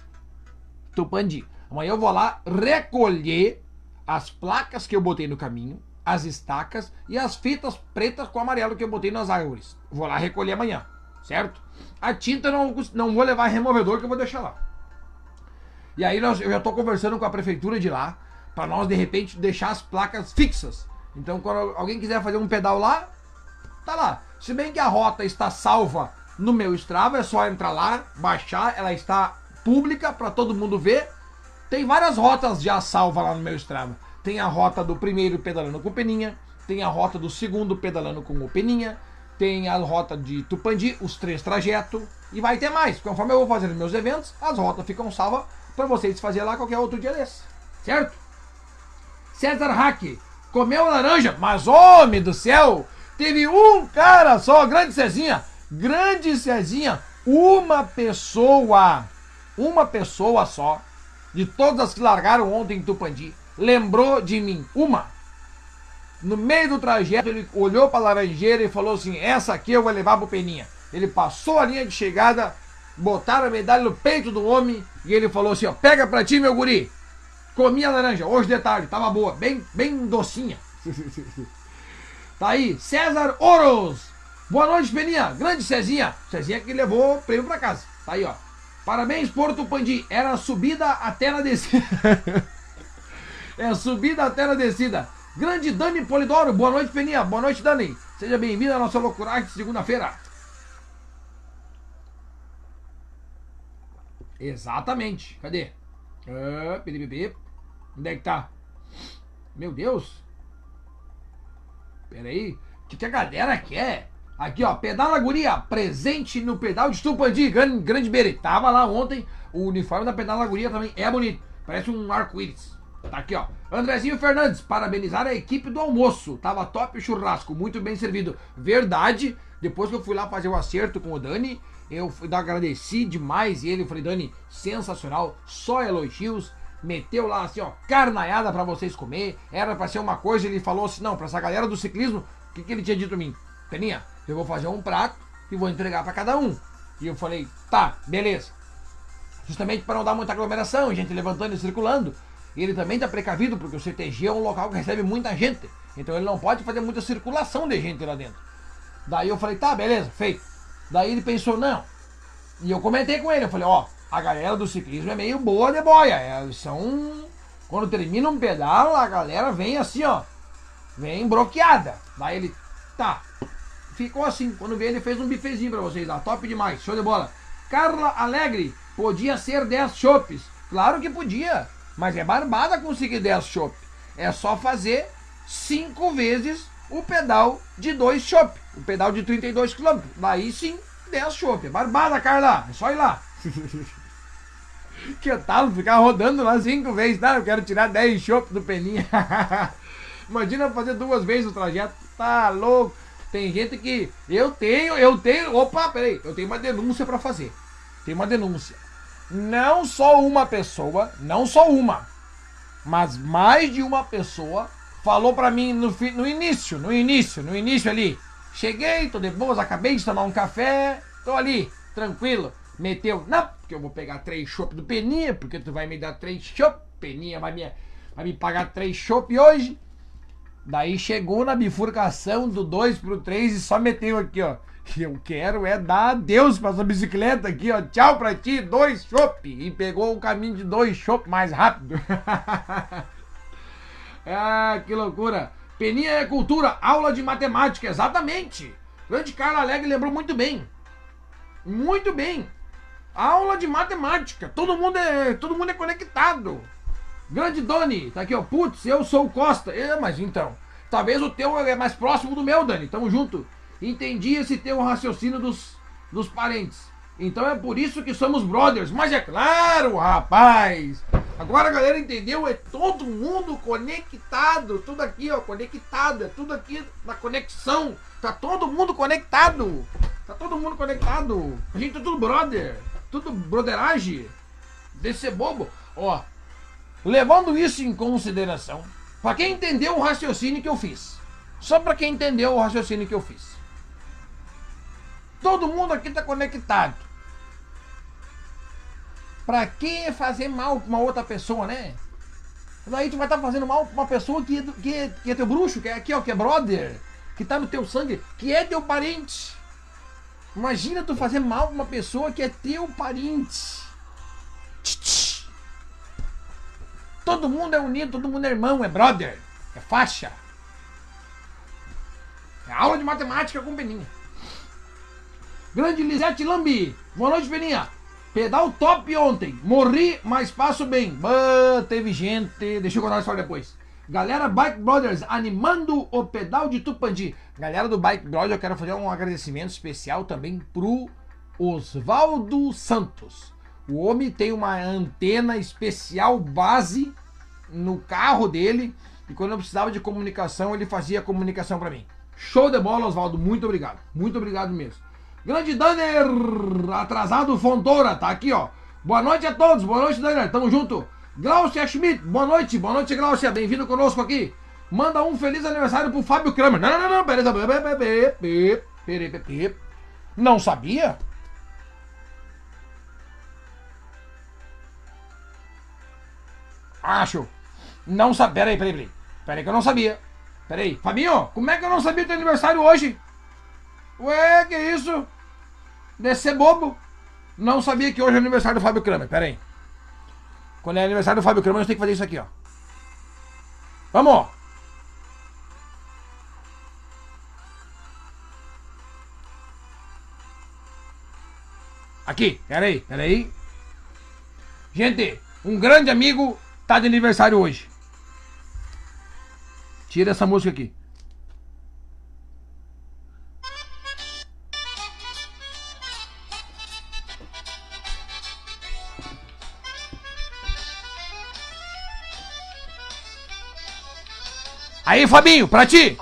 Tupandi. Amanhã eu vou lá recolher as placas que eu botei no caminho as estacas e as fitas pretas com amarelo que eu botei nas árvores. Vou lá recolher amanhã, certo? A tinta não, não vou levar removedor que eu vou deixar lá. E aí nós, eu já estou conversando com a prefeitura de lá para nós de repente deixar as placas fixas. Então quando alguém quiser fazer um pedal lá, tá lá. Se bem que a rota está salva no meu Strava, é só entrar lá, baixar, ela está pública para todo mundo ver. Tem várias rotas já salva lá no meu Strava. Tem a rota do primeiro pedalando com Peninha, tem a rota do segundo pedalando com o Peninha, tem a rota de Tupandi, os três trajetos, e vai ter mais. Conforme eu vou fazendo meus eventos, as rotas ficam salvas para vocês fazer lá qualquer outro dia desse. Certo? César Hack, comeu laranja, mas homem do céu, teve um cara só, grande Cezinha, grande Cezinha, uma pessoa, uma pessoa só, de todas as que largaram ontem em Tupandi, lembrou de mim. Uma. No meio do trajeto, ele olhou para a laranjeira e falou assim: Essa aqui eu vou levar pro Peninha. Ele passou a linha de chegada, botaram a medalha no peito do homem e ele falou assim: ó, Pega pra ti, meu guri. Comi a laranja, hoje de tarde, tava boa, bem, bem docinha. tá aí, César Oros. Boa noite, Peninha. Grande Cezinha. Cezinha que levou o prêmio pra casa. Tá aí, ó. Parabéns, Porto Pandi. Era subida até na descida. É subida até na descida. Grande Dani Polidoro, boa noite, Peninha. Boa noite, Dani. Seja bem-vindo à nossa loucura de segunda-feira. Exatamente. Cadê? Ah, Onde é que tá? Meu Deus. Pera aí. O que, que a galera quer? Aqui, ó. Pedala Guria. Presente no pedal de Tupandi. Grande, grande Bere. Tava lá ontem. O uniforme da Pedala Guria também é bonito. Parece um arco-íris. Tá aqui, ó. Andrezinho Fernandes, parabenizar a equipe do almoço. Tava top churrasco, muito bem servido. Verdade, depois que eu fui lá fazer o acerto com o Dani, eu agradeci demais ele. Falei, Dani, sensacional, só elogios. Meteu lá assim, ó, carnaiada para vocês comer. Era para ser uma coisa, ele falou assim: não, pra essa galera do ciclismo, o que, que ele tinha dito a mim? Peninha, eu vou fazer um prato e vou entregar para cada um. E eu falei, tá, beleza. Justamente para não dar muita aglomeração, gente levantando e circulando. E ele também está precavido, porque o CTG é um local que recebe muita gente. Então ele não pode fazer muita circulação de gente lá dentro. Daí eu falei, tá, beleza, feito. Daí ele pensou, não. E eu comentei com ele, eu falei, ó, a galera do ciclismo é meio boa de boia. Eles são. Quando termina um pedal, a galera vem assim, ó. Vem bloqueada. Daí ele, tá. Ficou assim. Quando veio, ele fez um bifezinho pra vocês lá. Top demais, show de bola. Carla Alegre, podia ser 10 chopes. Claro que podia. Mas é barbada conseguir 10 chopp. É só fazer 5 vezes o pedal de 2 chopp. O pedal de 32 km. Daí sim, 10 chopp. É barbada, Carla. É só ir lá. que tal ficar rodando lá 5 vezes? Não, eu quero tirar 10 chopp do peninha. Imagina fazer duas vezes o trajeto. Tá louco. Tem gente que. Eu tenho, eu tenho. Opa, peraí. Eu tenho uma denúncia para fazer. Tem uma denúncia não só uma pessoa, não só uma, mas mais de uma pessoa falou para mim no, no início, no início, no início ali. Cheguei, tô de boas, acabei de tomar um café, tô ali, tranquilo. Meteu, não, porque eu vou pegar três chopp do Peninha, porque tu vai me dar três chopp, Peninha vai me, vai me pagar três chopp hoje. Daí chegou na bifurcação do 2 pro 3 e só meteu aqui, ó. Eu quero é dar adeus pra essa bicicleta aqui, ó. Tchau pra ti, dois chopp. E pegou o caminho de dois chopp mais rápido. ah, que loucura. Peninha é cultura, aula de matemática, exatamente. Grande Carla Alegre lembrou muito bem. Muito bem. Aula de matemática. Todo mundo é, todo mundo é conectado. Grande Doni, tá aqui, ó. Putz, eu sou o Costa. É, mas então. Talvez o teu é mais próximo do meu, Dani. Tamo junto. Entendi esse teu raciocínio dos, dos parentes. Então é por isso que somos brothers. Mas é claro, rapaz. Agora a galera entendeu? É todo mundo conectado. Tudo aqui, ó, conectado. É tudo aqui na conexão. Tá todo mundo conectado. Tá todo mundo conectado. A gente é tudo brother. Tudo broderagem. Desse bobo. Ó, Levando isso em consideração, para quem entendeu o raciocínio que eu fiz, só para quem entendeu o raciocínio que eu fiz. Todo mundo aqui está conectado. Para que fazer mal para uma outra pessoa, né? Daí tu vai estar tá fazendo mal para uma pessoa que, que, que é teu bruxo, que é aqui, ó, que é brother, que tá no teu sangue, que é teu parente. Imagina tu fazer mal para uma pessoa que é teu parente. Tch, Todo mundo é unido, todo mundo é irmão, é brother, é faixa. É aula de matemática com Peninha. Grande Lisete Lambi. Boa noite, Peninha. Pedal top ontem. Morri, mas passo bem. Bah, teve gente. Deixa eu contar a história depois. Galera Bike Brothers animando o pedal de Tupandi. Galera do Bike Brothers, eu quero fazer um agradecimento especial também pro Oswaldo Santos. O homem tem uma antena especial base no carro dele e quando eu precisava de comunicação, ele fazia comunicação para mim. Show de bola, Oswaldo. Muito obrigado. Muito obrigado mesmo. Grande Danner, atrasado Fontoura, tá aqui, ó. Boa noite a todos. Boa noite, Danner. Tamo junto. Glaucia Schmidt, boa noite. Boa noite, Glaucia. Bem-vindo conosco aqui. Manda um feliz aniversário pro Fábio Kramer. Não, não, não, não. Peraí, Não sabia? Acho. Não sabia. Peraí, peraí, peraí. Peraí que eu não sabia. Peraí. Fabinho, como é que eu não sabia do teu aniversário hoje? Ué, que isso? Deve ser bobo. Não sabia que hoje é aniversário do Fábio Kramer. Peraí. Quando é aniversário do Fábio Kramer, a gente tem que fazer isso aqui, ó. Vamos! Aqui, peraí, peraí. Gente, um grande amigo tá de aniversário hoje. Tira essa música aqui. Aí, Fabinho, pra ti.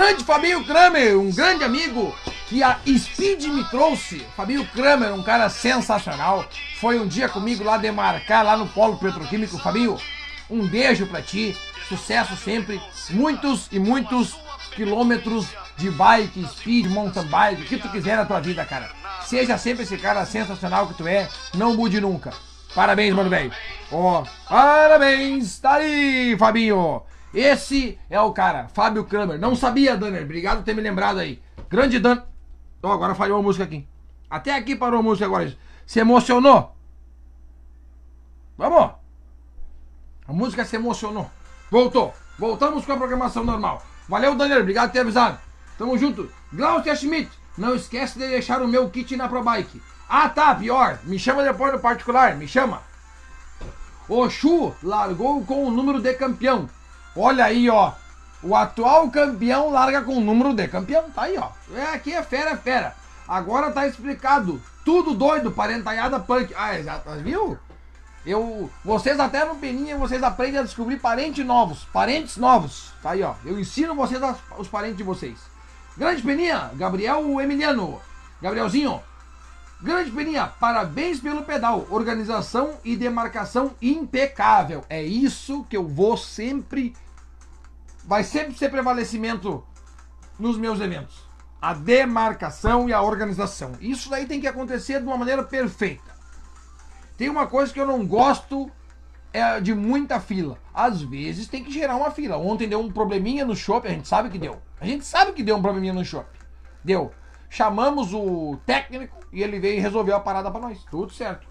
Grande Fabinho Kramer, um grande amigo que a Speed me trouxe. Fabinho Kramer, um cara sensacional. Foi um dia comigo lá demarcar lá no Polo Petroquímico. Fabinho, um beijo pra ti. Sucesso sempre. Muitos e muitos quilômetros de bike, speed, mountain bike, o que tu quiser na tua vida, cara. Seja sempre esse cara sensacional que tu é. Não mude nunca. Parabéns, mano velho. Ó, oh, parabéns. Tá aí, Fabinho. Esse é o cara, Fábio Kramer. Não sabia, Danner. Obrigado por ter me lembrado aí. Grande Dan. Oh, agora falhou a música aqui. Até aqui parou a música agora. Se emocionou? Vamos. A música se emocionou. Voltou. Voltamos com a programação normal. Valeu, Daniel. Obrigado por ter avisado. Tamo junto. Glaucia Schmidt. Não esquece de deixar o meu kit na ProBike. Ah, tá. Pior. Me chama depois no particular. Me chama. O Chu largou com o número de campeão. Olha aí, ó. O atual campeão larga com o número de campeão. Tá aí, ó. É, aqui é fera, é fera. Agora tá explicado. Tudo doido, parentalhada punk. Ah, exato. Viu? Eu, vocês até no Peninha, vocês aprendem a descobrir parentes novos. Parentes novos. Tá aí, ó. Eu ensino vocês as, os parentes de vocês. Grande Peninha, Gabriel Emiliano. Gabrielzinho. Grande Peninha, parabéns pelo pedal. Organização e demarcação impecável. É isso que eu vou sempre. Vai sempre ser prevalecimento nos meus eventos. A demarcação e a organização. Isso daí tem que acontecer de uma maneira perfeita. Tem uma coisa que eu não gosto é de muita fila. Às vezes tem que gerar uma fila. Ontem deu um probleminha no shopping, a gente sabe que deu. A gente sabe que deu um probleminha no shopping. Deu. Chamamos o técnico e ele veio e resolveu a parada para nós. Tudo certo.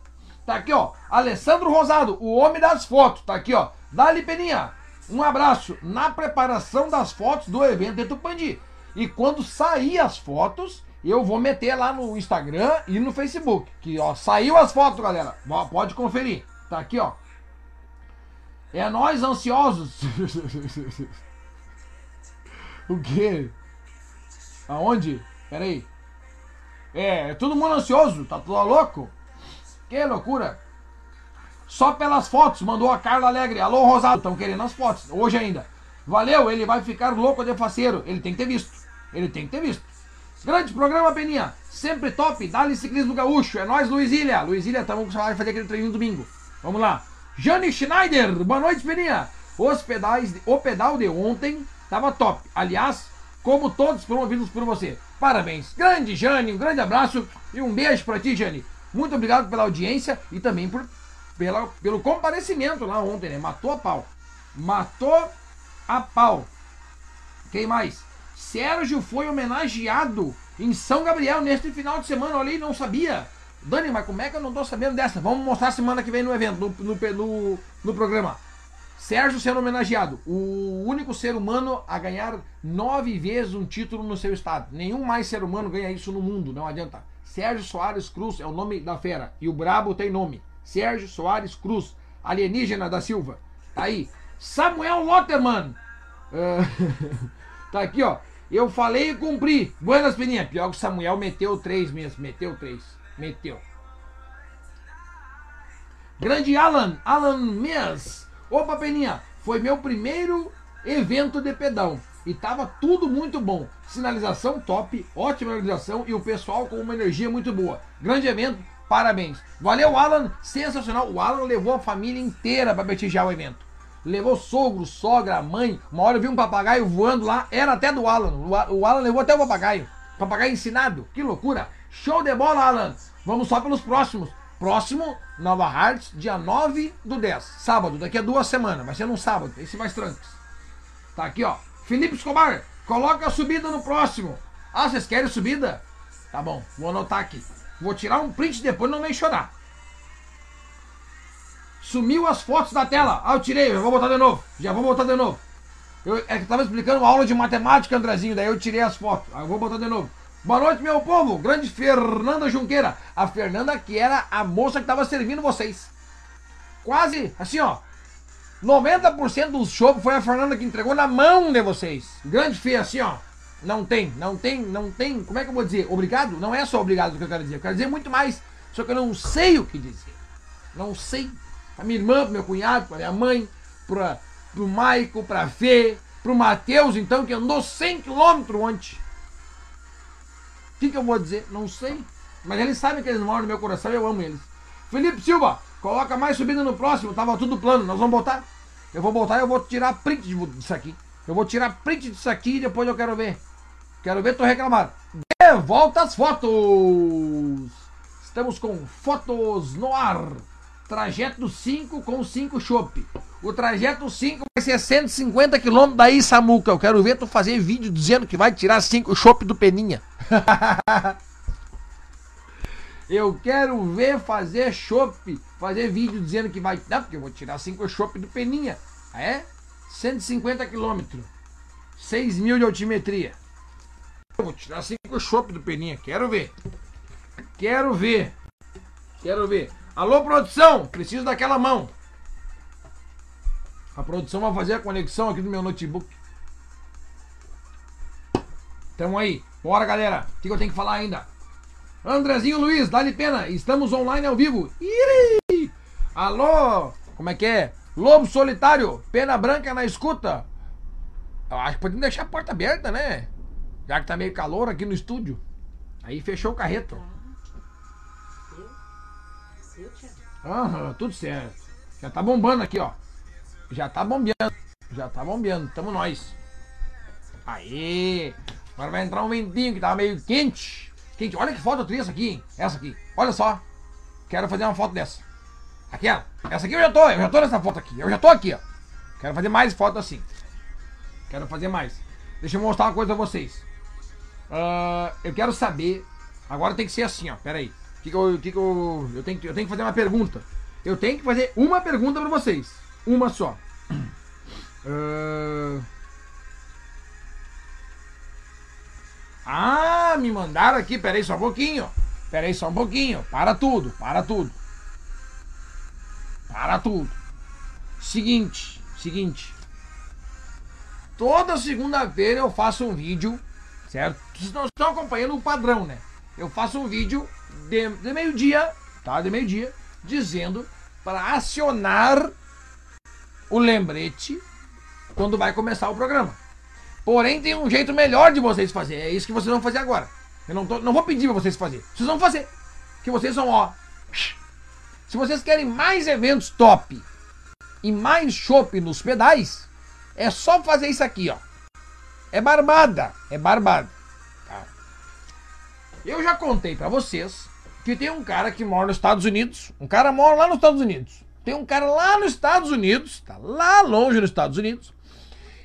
Tá aqui, ó. Alessandro Rosado, o homem das fotos. Tá aqui, ó. Dali Peninha. Um abraço na preparação das fotos do evento de Tupandi. E quando sair as fotos, eu vou meter lá no Instagram e no Facebook. Que, ó, saiu as fotos, galera. Pode conferir. Tá aqui, ó. É nós ansiosos. o quê? Aonde? Peraí. É, é todo mundo ansioso, tá tudo louco? Que loucura. Só pelas fotos, mandou a Carla Alegre. Alô, Rosado, estão querendo as fotos, hoje ainda. Valeu, ele vai ficar louco de faceiro. Ele tem que ter visto. Ele tem que ter visto. Grande programa, Peninha. Sempre top. Dali Ciclismo Gaúcho. É nós, Luizília. Luizília, estamos com salário de fazer aquele treininho domingo. Vamos lá. Jane Schneider. Boa noite, Peninha. Os pedais, o pedal de ontem tava top. Aliás, como todos promovidos por você. Parabéns. Grande Jane, um grande abraço e um beijo para ti, Jane. Muito obrigado pela audiência e também por, pela, pelo comparecimento lá ontem, né? Matou a pau. Matou a pau. Quem mais? Sérgio foi homenageado em São Gabriel neste final de semana. Olha aí, não sabia. Dani, mas como é que eu não tô sabendo dessa? Vamos mostrar semana que vem no evento, no, no, no, no programa. Sérgio sendo homenageado, o único ser humano a ganhar nove vezes um título no seu estado. Nenhum mais ser humano ganha isso no mundo, não adianta. Sérgio Soares Cruz é o nome da fera. E o brabo tem nome. Sérgio Soares Cruz, alienígena da Silva. Tá aí. Samuel Lotterman. Uh, tá aqui, ó. Eu falei e cumpri. Buenas, Peninha. Pior que o Samuel meteu três mesmo. Meteu três. Meteu. Grande Alan. Alan Mes. Opa, Peninha, foi meu primeiro evento de pedal e tava tudo muito bom. Sinalização top, ótima organização e o pessoal com uma energia muito boa. Grande evento, parabéns. Valeu, Alan, sensacional. O Alan levou a família inteira para prestigiar o evento. Levou sogro, sogra, mãe. Uma hora eu vi um papagaio voando lá, era até do Alan. O Alan levou até o papagaio. Papagaio ensinado, que loucura. Show de bola, Alan. Vamos só pelos próximos. Próximo, Nova Hartz, dia 9 do 10. Sábado, daqui a duas semanas. Vai ser num sábado, esse mais tranques. Tá aqui, ó. Felipe Escobar, coloca a subida no próximo. Ah, vocês querem subida? Tá bom, vou anotar aqui. Vou tirar um print depois, não nem chorar. Sumiu as fotos da tela. Ah, eu tirei, eu vou botar de novo. Já vou botar de novo. Eu, é que tava explicando uma aula de matemática, Andrezinho, daí eu tirei as fotos. Aí eu vou botar de novo. Boa noite, meu povo. Grande Fernanda Junqueira. A Fernanda que era a moça que estava servindo vocês. Quase, assim, ó. 90% do show foi a Fernanda que entregou na mão de vocês. Grande Fê, assim, ó. Não tem, não tem, não tem. Como é que eu vou dizer? Obrigado? Não é só obrigado que eu quero dizer. Eu quero dizer muito mais. Só que eu não sei o que dizer. Não sei. Pra minha irmã, pro meu cunhado, pra minha mãe, pra, pro Maico, pra Fê, pro Matheus, então, que andou 100 km ontem. O que, que eu vou dizer? Não sei. Mas eles sabem que eles moram no meu coração e eu amo eles. Felipe Silva, coloca mais subida no próximo. Tava tudo plano. Nós vamos botar. Eu vou botar e eu vou tirar print disso aqui. Eu vou tirar print disso aqui e depois eu quero ver. Quero ver tu reclamar. De volta as fotos. Estamos com fotos no ar. Trajeto 5 com 5 chopp. O trajeto 5 vai ser 150 km daí, Samuca. Eu quero ver tu fazer vídeo dizendo que vai tirar 5 chopp do Peninha. eu quero ver fazer chopp, fazer vídeo dizendo que vai. Não, porque eu vou tirar 5 chopp do Peninha. É? 150 km. 6 mil de altimetria. Eu vou tirar 5 chopp do Peninha. Quero ver. Quero ver. Quero ver. Alô, produção! Preciso daquela mão. A produção vai fazer a conexão aqui do meu notebook. Tamo aí. Bora, galera. O que, eu tenho que falar ainda? Andrezinho Luiz, dá-lhe pena. Estamos online ao vivo. Iri! Alô? Como é que é? Lobo Solitário, pena branca na escuta. Eu acho que podemos deixar a porta aberta, né? Já que tá meio calor aqui no estúdio. Aí fechou o carreto. Aham, tudo certo. Já tá bombando aqui, ó. Já tá bombeando. Já tá bombeando. Tamo nós. Aê! Agora vai entrar um ventinho que tava meio quente. Quente. Olha que foto triste essa aqui? Essa aqui. Olha só. Quero fazer uma foto dessa. Aquela. Essa aqui eu já tô. Eu já tô nessa foto aqui. Eu já tô aqui, ó. Quero fazer mais fotos assim. Quero fazer mais. Deixa eu mostrar uma coisa pra vocês. Uh, eu quero saber. Agora tem que ser assim, ó. Pera aí. Que, que, eu, que, que eu, eu, tenho, eu tenho que fazer uma pergunta. Eu tenho que fazer uma pergunta pra vocês. Uma só. Uh... Ah, me mandaram aqui. Pera aí só um pouquinho. Pera aí só um pouquinho. Para tudo, para tudo. Para tudo. Seguinte, seguinte. Toda segunda-feira eu faço um vídeo, certo? Vocês não estão acompanhando o padrão, né? Eu faço um vídeo de, de meio-dia, tá? De meio-dia, dizendo para acionar o lembrete quando vai começar o programa. Porém, tem um jeito melhor de vocês fazer. É isso que vocês vão fazer agora. Eu não, tô, não vou pedir pra vocês fazer. Vocês vão fazer. Que vocês são, ó. Se vocês querem mais eventos top e mais chopp nos pedais, é só fazer isso aqui, ó. É barbada, é barbada. Tá? Eu já contei para vocês que tem um cara que mora nos Estados Unidos. Um cara mora lá nos Estados Unidos. Tem um cara lá nos Estados Unidos, tá lá longe nos Estados Unidos,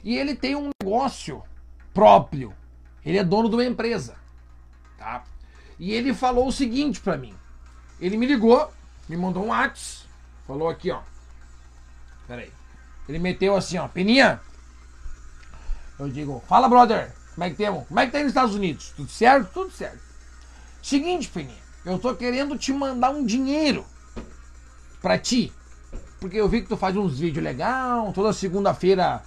e ele tem um negócio próprio. Ele é dono de uma empresa, tá? E ele falou o seguinte para mim. Ele me ligou, me mandou um WhatsApp, falou aqui, ó. Pera aí. Ele meteu assim, ó, Peninha. Eu digo, fala, brother. Como é que temos? Como é que tá aí nos Estados Unidos? Tudo certo? Tudo certo. Seguinte, Peninha. Eu tô querendo te mandar um dinheiro pra ti. Porque eu vi que tu faz uns vídeos legal. Toda segunda-feira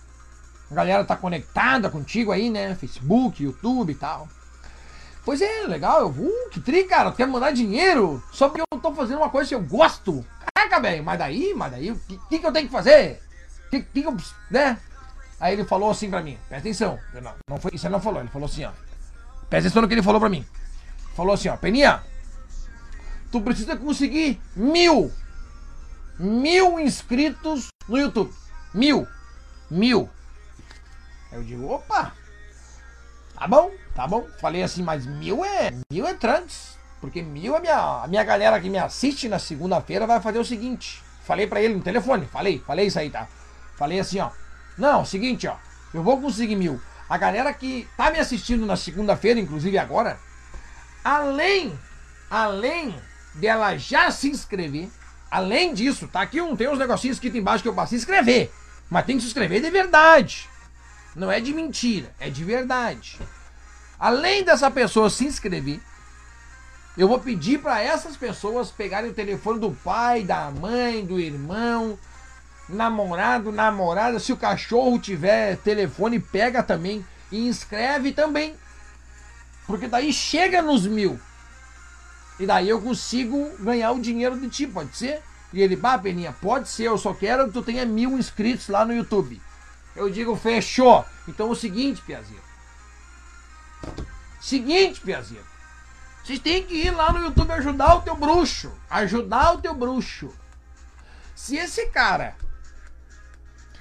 a galera tá conectada contigo aí, né? Facebook, YouTube e tal. Pois é, legal. Eu, uh, que tri, cara. Tu quer mandar dinheiro? Só porque eu tô fazendo uma coisa que eu gosto. Caraca, velho. Mas daí, mas daí, o que, que, que eu tenho que fazer? Que, que, que eu, né? Aí ele falou assim pra mim, presta atenção. Não, não foi, isso ele não falou, ele falou assim, ó. Presta atenção no que ele falou pra mim. Falou assim, ó, Peninha, tu precisa conseguir mil, mil inscritos no YouTube. Mil, mil. Eu digo, opa, tá bom, tá bom. Falei assim, mas mil é, mil é trans. Porque mil, a minha, a minha galera que me assiste na segunda-feira vai fazer o seguinte. Falei pra ele no telefone, falei, falei isso aí, tá? Falei assim, ó. Não, seguinte, ó. Eu vou conseguir mil. A galera que tá me assistindo na segunda-feira, inclusive agora, além, além dela já se inscrever, além disso, tá aqui um, tem uns negocinhos aqui embaixo que eu passo se inscrever. Mas tem que se inscrever de verdade. Não é de mentira, é de verdade. Além dessa pessoa se inscrever, eu vou pedir para essas pessoas pegarem o telefone do pai, da mãe, do irmão, namorado, namorada. Se o cachorro tiver telefone, pega também e inscreve também. Porque daí chega nos mil. E daí eu consigo ganhar o dinheiro de ti, pode ser? E ele, bah, Peninha, pode ser, eu só quero que tu tenha mil inscritos lá no YouTube. Eu digo, fechou. Então é o seguinte, Piazinho. Seguinte, Piazinho. Vocês têm que ir lá no YouTube ajudar o teu bruxo. Ajudar o teu bruxo. Se esse cara.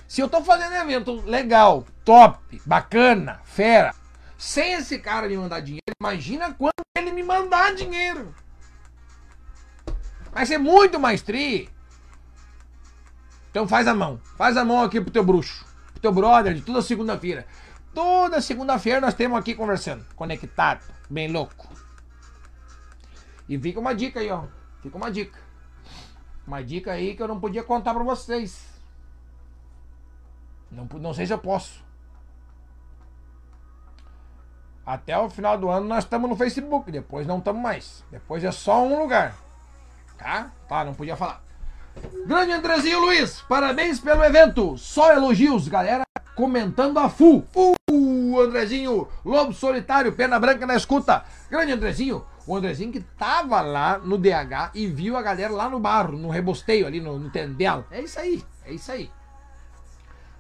Se eu tô fazendo evento legal, top, bacana, fera, sem esse cara me mandar dinheiro, imagina quando ele me mandar dinheiro. Vai ser muito mais tri. Então faz a mão. Faz a mão aqui pro teu bruxo. Pro teu brother de toda segunda-feira. Toda segunda-feira nós temos aqui conversando. Conectado. Bem louco. E fica uma dica aí, ó. Fica uma dica. Uma dica aí que eu não podia contar pra vocês. Não, não sei se eu posso. Até o final do ano nós estamos no Facebook. Depois não estamos mais. Depois é só um lugar. Tá? Tá, não podia falar. Grande Andrezinho Luiz, parabéns pelo evento. Só elogios, galera. Comentando a full. Uh, Andrezinho, Lobo Solitário, Pena Branca na escuta. Grande Andrezinho, o Andrezinho que tava lá no DH e viu a galera lá no barro, no rebosteio ali, no, no tendel. É isso aí, é isso aí.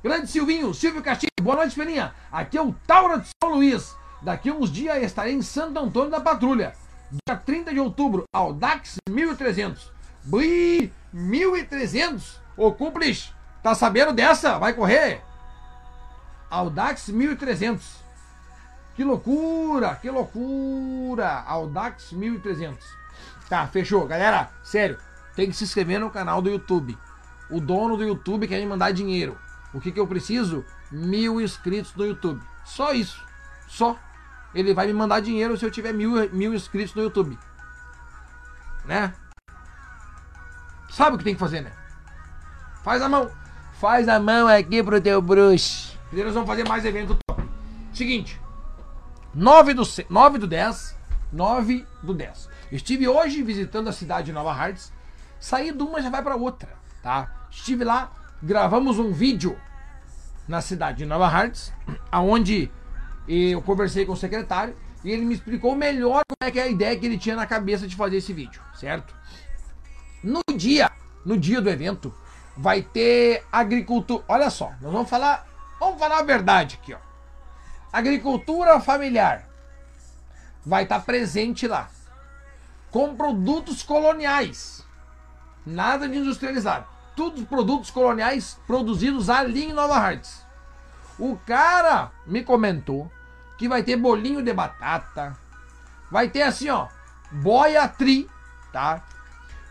Grande Silvinho, Silvio Castilho, boa noite, Peninha. Aqui é o Taura de São Luís. Daqui uns dias estarei em Santo Antônio da Patrulha. Dia 30 de outubro, Audax 1300. Bui, 1.300. Ô, Cúmplice, tá sabendo dessa? Vai correr? Audax 1.300. Que loucura, que loucura. Audax 1.300. Tá, fechou. Galera, sério, tem que se inscrever no canal do YouTube. O dono do YouTube quer me mandar dinheiro. O que, que eu preciso? Mil inscritos no YouTube. Só isso. Só. Ele vai me mandar dinheiro se eu tiver mil, mil inscritos no YouTube. Né? Sabe o que tem que fazer, né? Faz a mão. Faz a mão aqui pro teu bruxo. E nós vamos fazer mais evento top. Seguinte. 9 do, 9 do 10. 9 do 10. Estive hoje visitando a cidade de Nova Hartz. Saí de uma já vai para outra, tá? Estive lá, gravamos um vídeo na cidade de Nova Hartz, aonde eu conversei com o secretário e ele me explicou melhor como é que é a ideia que ele tinha na cabeça de fazer esse vídeo, certo? No dia, no dia do evento, vai ter agricultura. Olha só, nós vamos falar, vamos falar a verdade aqui, ó. Agricultura familiar vai estar presente lá com produtos coloniais. Nada de industrializado. Tudo produtos coloniais produzidos ali em Nova Hartz. O cara me comentou que vai ter bolinho de batata, vai ter assim, ó, boia tri, tá?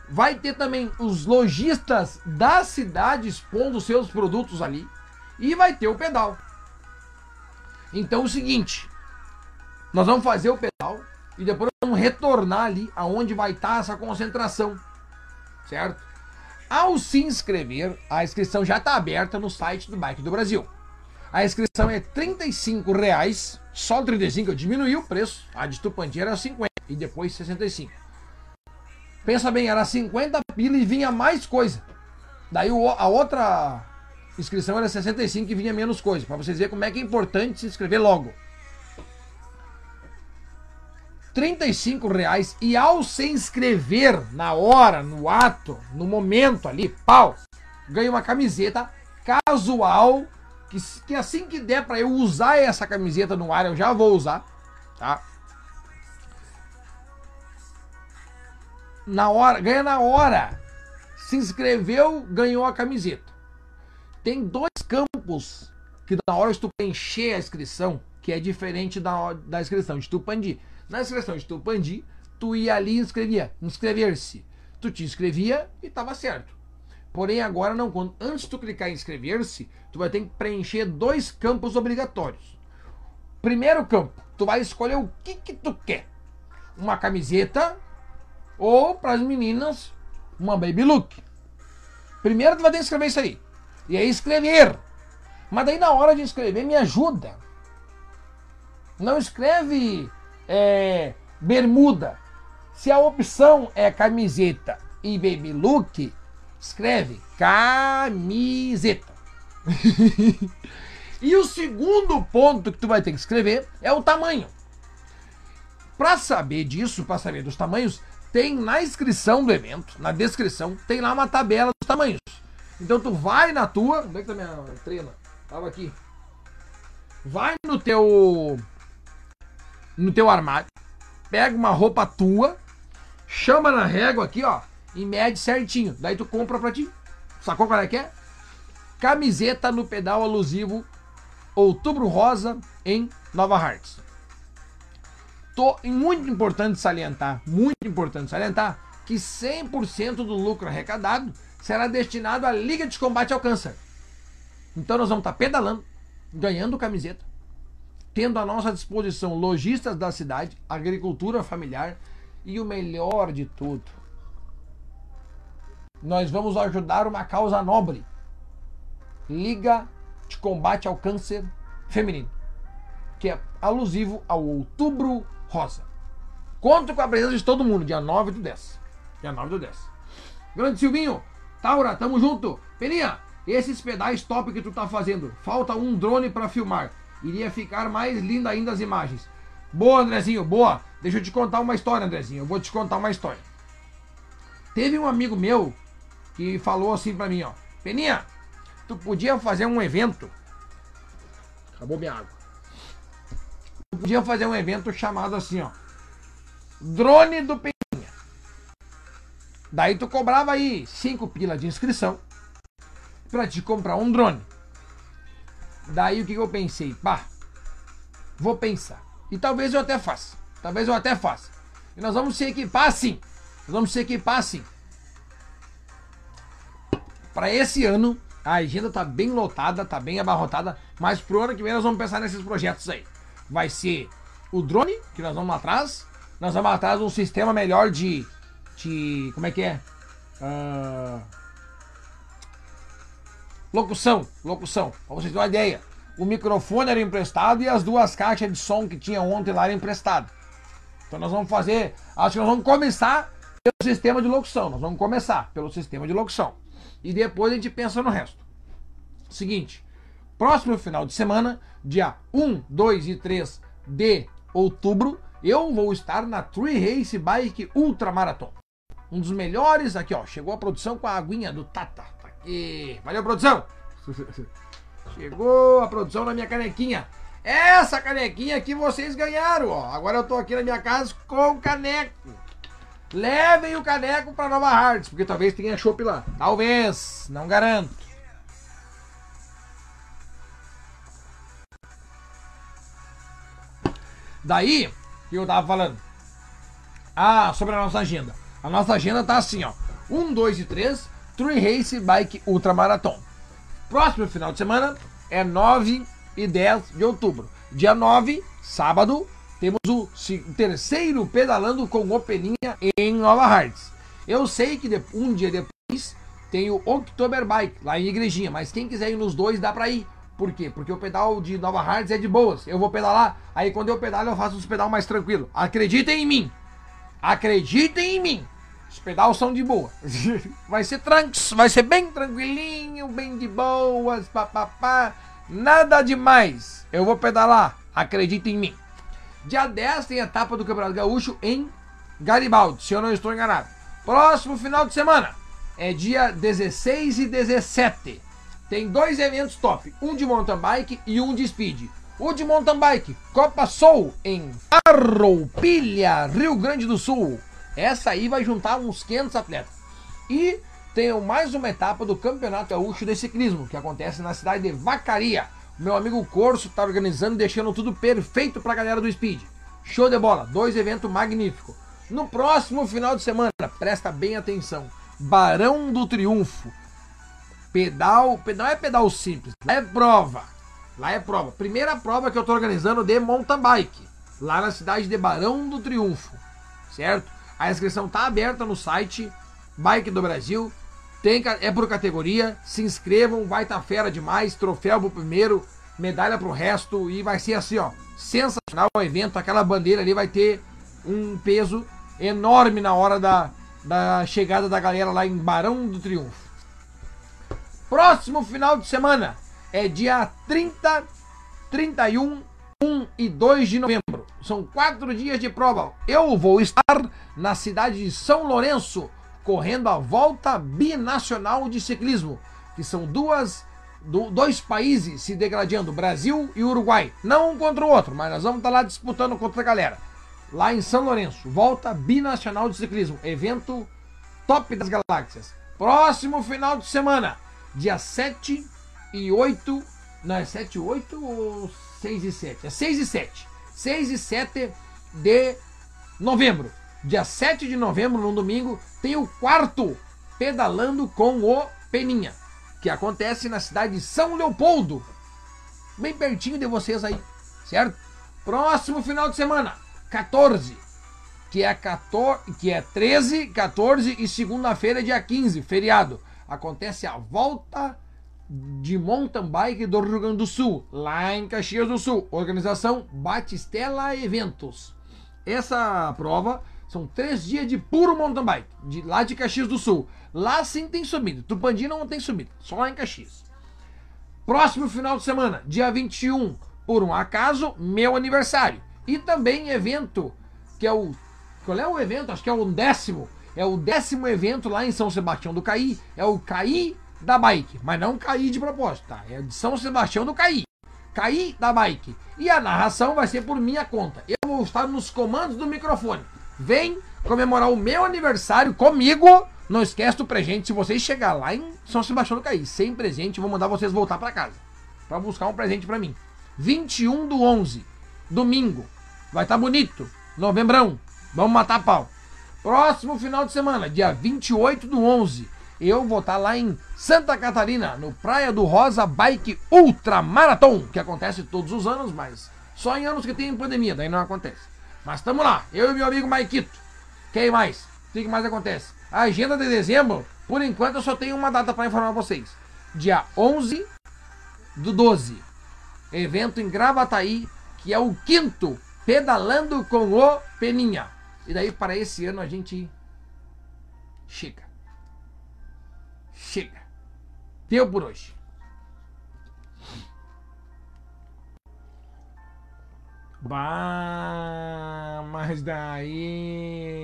Vai ter também os lojistas da cidade expondo seus produtos ali e vai ter o pedal. Então é o seguinte, nós vamos fazer o pedal e depois vamos retornar ali aonde vai estar essa concentração, certo? Ao se inscrever, a inscrição já está aberta no site do Bike do Brasil. A inscrição é R$ reais, só 35 eu diminui o preço, a de Tupandi era 50 e depois 65. Pensa bem, era 50 pila e vinha mais coisa. Daí a outra inscrição era 65 e vinha menos coisa, para vocês verem como é que é importante se inscrever logo. 35 reais e ao se inscrever na hora, no ato, no momento ali, pau, ganha uma camiseta casual que, que assim que der para eu usar essa camiseta no ar, eu já vou usar, tá? Na hora, ganha na hora. Se inscreveu, ganhou a camiseta. Tem dois campos que na hora de tu preencher a inscrição, que é diferente da, da inscrição de Tupandi. Na inscrição de Tupandi, tu ia ali e inscrevia, inscrever-se. Tu te inscrevia e estava certo. Porém, agora não. Quando, antes de tu clicar em inscrever-se, tu vai ter que preencher dois campos obrigatórios. Primeiro campo, tu vai escolher o que, que tu quer. Uma camiseta ou para as meninas, uma baby look. Primeiro tu vai ter que escrever isso aí. E aí escrever. Mas daí na hora de escrever me ajuda. Não escreve é, bermuda. Se a opção é camiseta e baby look, escreve camiseta. e o segundo ponto que tu vai ter que escrever é o tamanho. Para saber disso, para saber dos tamanhos, tem na inscrição do evento, na descrição, tem lá uma tabela dos tamanhos. Então tu vai na tua. Onde é que tá minha trena? Tava aqui. Vai no teu no teu armário, pega uma roupa tua, chama na régua aqui, ó, e mede certinho. Daí tu compra pra ti. Sacou qual é que é? Camiseta no pedal alusivo Outubro Rosa em Nova Hartz. Tô, muito importante salientar, muito importante salientar, que 100% do lucro arrecadado será destinado à Liga de Combate ao Câncer. Então nós vamos estar tá pedalando, ganhando camiseta, tendo à nossa disposição lojistas da cidade, agricultura familiar e o melhor de tudo. Nós vamos ajudar uma causa nobre. Liga de Combate ao Câncer Feminino, que é alusivo ao Outubro Rosa. Conto com a presença de todo mundo, dia 9 do 10. Dia 9 do 10. Grande Silvinho, Taura, tamo junto. Peninha, esses pedais top que tu tá fazendo, falta um drone para filmar iria ficar mais linda ainda as imagens. Boa, Andrezinho, boa. Deixa eu te contar uma história, Andrezinho. Eu vou te contar uma história. Teve um amigo meu que falou assim pra mim, ó. Peninha, tu podia fazer um evento. Acabou minha água. Tu podia fazer um evento chamado assim, ó. Drone do Peninha. Daí tu cobrava aí 5 pila de inscrição pra te comprar um drone. Daí o que, que eu pensei? Pá, vou pensar. E talvez eu até faça. Talvez eu até faça. E nós vamos se equipar sim. Nós vamos se equipar sim. Para esse ano, a agenda tá bem lotada, tá bem abarrotada, mas pro ano que vem nós vamos pensar nesses projetos aí. Vai ser o drone, que nós vamos atrás. Nós vamos atrás de um sistema melhor de. de. como é que é? Uh, locução, locução. Pra vocês terem uma ideia. O microfone era emprestado e as duas caixas de som que tinha ontem lá eram emprestadas. Então nós vamos fazer. Acho que nós vamos começar pelo sistema de locução. Nós vamos começar pelo sistema de locução. E depois a gente pensa no resto. Seguinte. Próximo final de semana, dia 1, 2 e 3 de outubro, eu vou estar na Tree Race Bike Ultra Marathon. Um dos melhores aqui, ó. Chegou a produção com a aguinha do Tata. Tá aqui. Valeu, produção! Chegou a produção na minha canequinha. Essa canequinha que vocês ganharam, ó. Agora eu tô aqui na minha casa com o caneco. Levem o caneco para Nova Hartz, porque talvez tenha chopp lá. Talvez, não garanto. Daí, que eu tava falando? Ah, sobre a nossa agenda. A nossa agenda tá assim, ó. 1, 2 e 3, Tree Race Bike Ultra Marathon. Próximo final de semana é 9 e 10 de outubro. Dia 9, sábado, temos o terceiro pedalando com o Peninha em Nova Hartz. Eu sei que um dia depois tem o October Bike lá em Igrejinha, mas quem quiser ir nos dois dá pra ir. Por quê? Porque o pedal de Nova Hartz é de boas. Eu vou pedalar, aí quando eu pedalo eu faço os pedal mais tranquilo. Acreditem em mim. Acreditem em mim. Os pedais são de boa. Vai ser tranks, vai ser bem tranquilinho, bem de boas, papapá. Nada demais. Eu vou pedalar, acredita em mim. Dia 10 tem etapa do Campeonato Gaúcho em Garibaldi, se eu não estou enganado. Próximo final de semana é dia 16 e 17. Tem dois eventos top, um de mountain bike e um de speed. O de mountain bike, Copa Soul em Farroupilha, Rio Grande do Sul. Essa aí vai juntar uns 500 atletas. E tem mais uma etapa do Campeonato Gaúcho de Ciclismo, que acontece na cidade de Vacaria. Meu amigo Corso está organizando, deixando tudo perfeito para a galera do Speed. Show de bola, dois eventos magníficos. No próximo final de semana, presta bem atenção. Barão do Triunfo. Pedal, pedal é pedal simples, lá é prova. Lá é prova. Primeira prova que eu estou organizando de mountain bike, lá na cidade de Barão do Triunfo, certo? A inscrição tá aberta no site Bike do Brasil. Tem, é por categoria. Se inscrevam, vai estar tá fera demais. Troféu pro primeiro, medalha pro resto. E vai ser assim, ó. Sensacional o evento. Aquela bandeira ali vai ter um peso enorme na hora da, da chegada da galera lá em Barão do Triunfo. Próximo final de semana é dia 30, 31 1 e 2 de novembro. São quatro dias de prova. Eu vou estar na cidade de São Lourenço, correndo a volta binacional de ciclismo, que são duas do, dois países se degradando, Brasil e Uruguai. Não um contra o outro, mas nós vamos estar lá disputando contra a galera. Lá em São Lourenço, volta binacional de ciclismo, evento top das galáxias. Próximo final de semana, dia 7 e 8. Não, é 7 e 8 ou 6 e 7. É 6 e 7. 6 e 7 de novembro. Dia 7 de novembro, no domingo, tem o quarto Pedalando com o Peninha, que acontece na cidade de São Leopoldo, bem pertinho de vocês aí, certo? Próximo final de semana, 14, que é 14, que é 13, 14 e segunda-feira dia 15, feriado. Acontece a volta de mountain bike do Rio Grande do Sul, lá em Caxias do Sul. Organização Batistela Eventos. Essa prova são três dias de puro mountain bike, de lá de Caxias do Sul. Lá sim tem subida. Tupandina não tem subida, só lá em Caxias. Próximo final de semana, dia 21, por um acaso, meu aniversário. E também evento, que é o. Qual é o evento? Acho que é o décimo. É o décimo evento lá em São Sebastião do Caí. É o Caí da bike, mas não cair de propósito, tá? É de São Sebastião do Caí. Caí da bike. E a narração vai ser por minha conta. Eu vou estar nos comandos do microfone. Vem comemorar o meu aniversário comigo. Não esquece do presente. Se vocês chegar lá em São Sebastião do Caí sem presente, eu vou mandar vocês voltar para casa. para buscar um presente para mim. 21 do 11, domingo. Vai estar tá bonito. Novembrão. Vamos matar pau. Próximo final de semana, dia 28 do 11, eu vou estar tá lá em Santa Catarina, no Praia do Rosa Bike Ultra Marathon, que acontece todos os anos, mas só em anos que tem pandemia, daí não acontece. Mas estamos lá, eu e meu amigo Maikito. Quem mais? O que mais acontece? A agenda de dezembro, por enquanto eu só tenho uma data para informar vocês. Dia 11 do 12, evento em Gravataí, que é o quinto Pedalando com o Peninha. E daí para esse ano a gente chega. Chega. Deu por hoje. Bah, mas daí.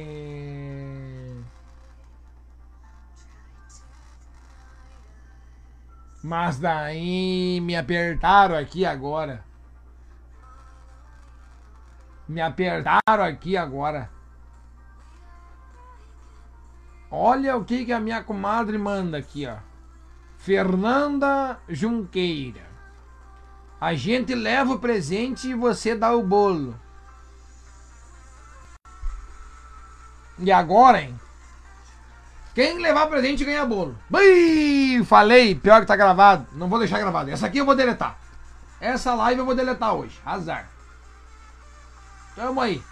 Mas daí me apertaram aqui agora. Me apertaram aqui agora. Olha o que, que a minha comadre manda aqui, ó. Fernanda Junqueira. A gente leva o presente e você dá o bolo. E agora, hein? Quem levar presente ganha bolo. Ui, falei, pior que tá gravado. Não vou deixar gravado. Essa aqui eu vou deletar. Essa live eu vou deletar hoje. Azar. Tamo aí.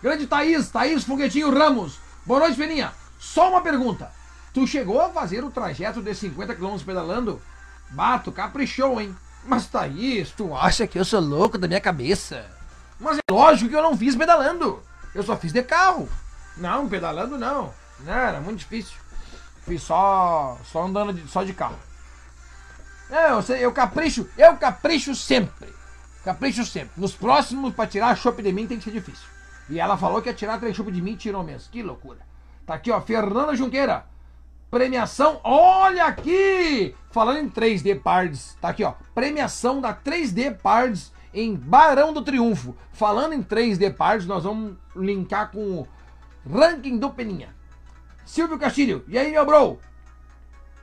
Grande Thaís, Thaís Foguetinho Ramos. Boa noite, Peninha. Só uma pergunta. Tu chegou a fazer o trajeto de 50 km pedalando? Bato, caprichou, hein? Mas Thaís, tu acha que eu sou louco da minha cabeça? Mas é lógico que eu não fiz pedalando. Eu só fiz de carro. Não, pedalando não. Não, era muito difícil. Fiz só, só andando de, só de carro. É, eu, eu capricho, eu capricho sempre. Capricho sempre. Nos próximos, pra tirar a chope de mim, tem que ser difícil. E ela falou que ia tirar três chope de mim e tirou mesmo. Que loucura. Tá aqui, ó, Fernanda Junqueira. Premiação, olha aqui! Falando em 3D Pards, tá aqui, ó. Premiação da 3D Pards em Barão do Triunfo. Falando em 3D Pards, nós vamos linkar com o ranking do Peninha. Silvio Castilho, e aí, meu bro?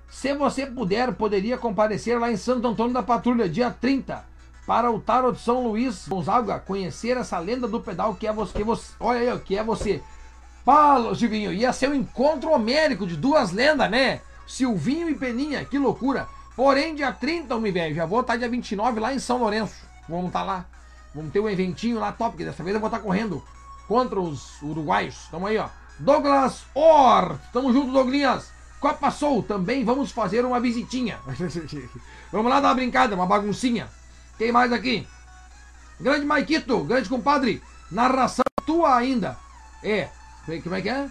Se você puder, poderia comparecer lá em Santo Antônio da Patrulha, dia 30, para o Tarot São Luís Gonzaga, conhecer essa lenda do pedal que é você. Que você olha aí, que é você. Paulo, Silvinho, ia ser um encontro homérico de duas lendas, né? Silvinho e Peninha, que loucura. Porém, dia 30, me velho, já vou estar dia 29 lá em São Lourenço. Vamos estar lá. Vamos ter um eventinho lá top, que dessa vez eu vou estar correndo contra os uruguaios. Tamo aí, ó. Douglas Or, tamo junto, Douglinhas. Copa Soul, também vamos fazer uma visitinha. vamos lá dar uma brincada, uma baguncinha. Quem mais aqui? Grande Maikito, grande compadre. Narração tua ainda. É, como é que é?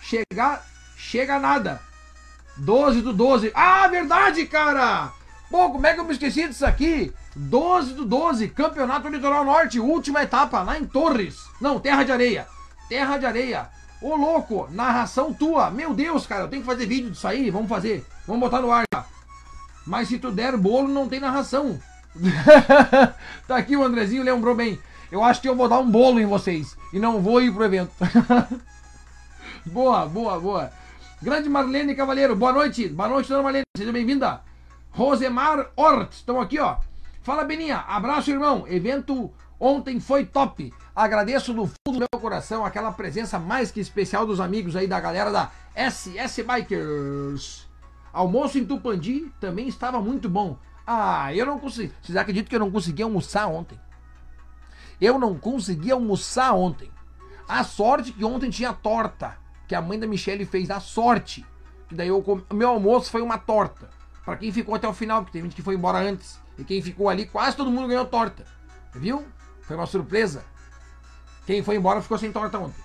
Chegar. Chega nada. 12 do 12. Ah, verdade, cara! Pô, como é que eu me esqueci disso aqui? 12 do 12, Campeonato Litoral Norte, última etapa, lá em Torres. Não, Terra de Areia. Terra de Areia. Ô louco, narração tua. Meu Deus, cara, eu tenho que fazer vídeo disso aí. Vamos fazer. Vamos botar no ar. Mas se tu der bolo, não tem narração. tá aqui o Andrezinho lembrou bem. Eu acho que eu vou dar um bolo em vocês e não vou ir pro evento. boa, boa, boa. Grande Marlene Cavalheiro, boa noite. Boa noite, dona Marlene, seja bem-vinda. Rosemar Ort, estão aqui, ó. Fala, Beninha. Abraço, irmão. Evento ontem foi top. Agradeço do fundo do meu coração aquela presença mais que especial dos amigos aí da galera da SS Bikers. Almoço em Tupandi também estava muito bom. Ah, eu não consegui. Vocês acreditam que eu não consegui almoçar ontem? Eu não consegui almoçar ontem. A sorte que ontem tinha torta, que a mãe da Michelle fez. A sorte. Que daí eu meu almoço foi uma torta. Para quem ficou até o final, porque tem gente que foi embora antes. E quem ficou ali, quase todo mundo ganhou torta. Viu? Foi uma surpresa. Quem foi embora ficou sem torta ontem.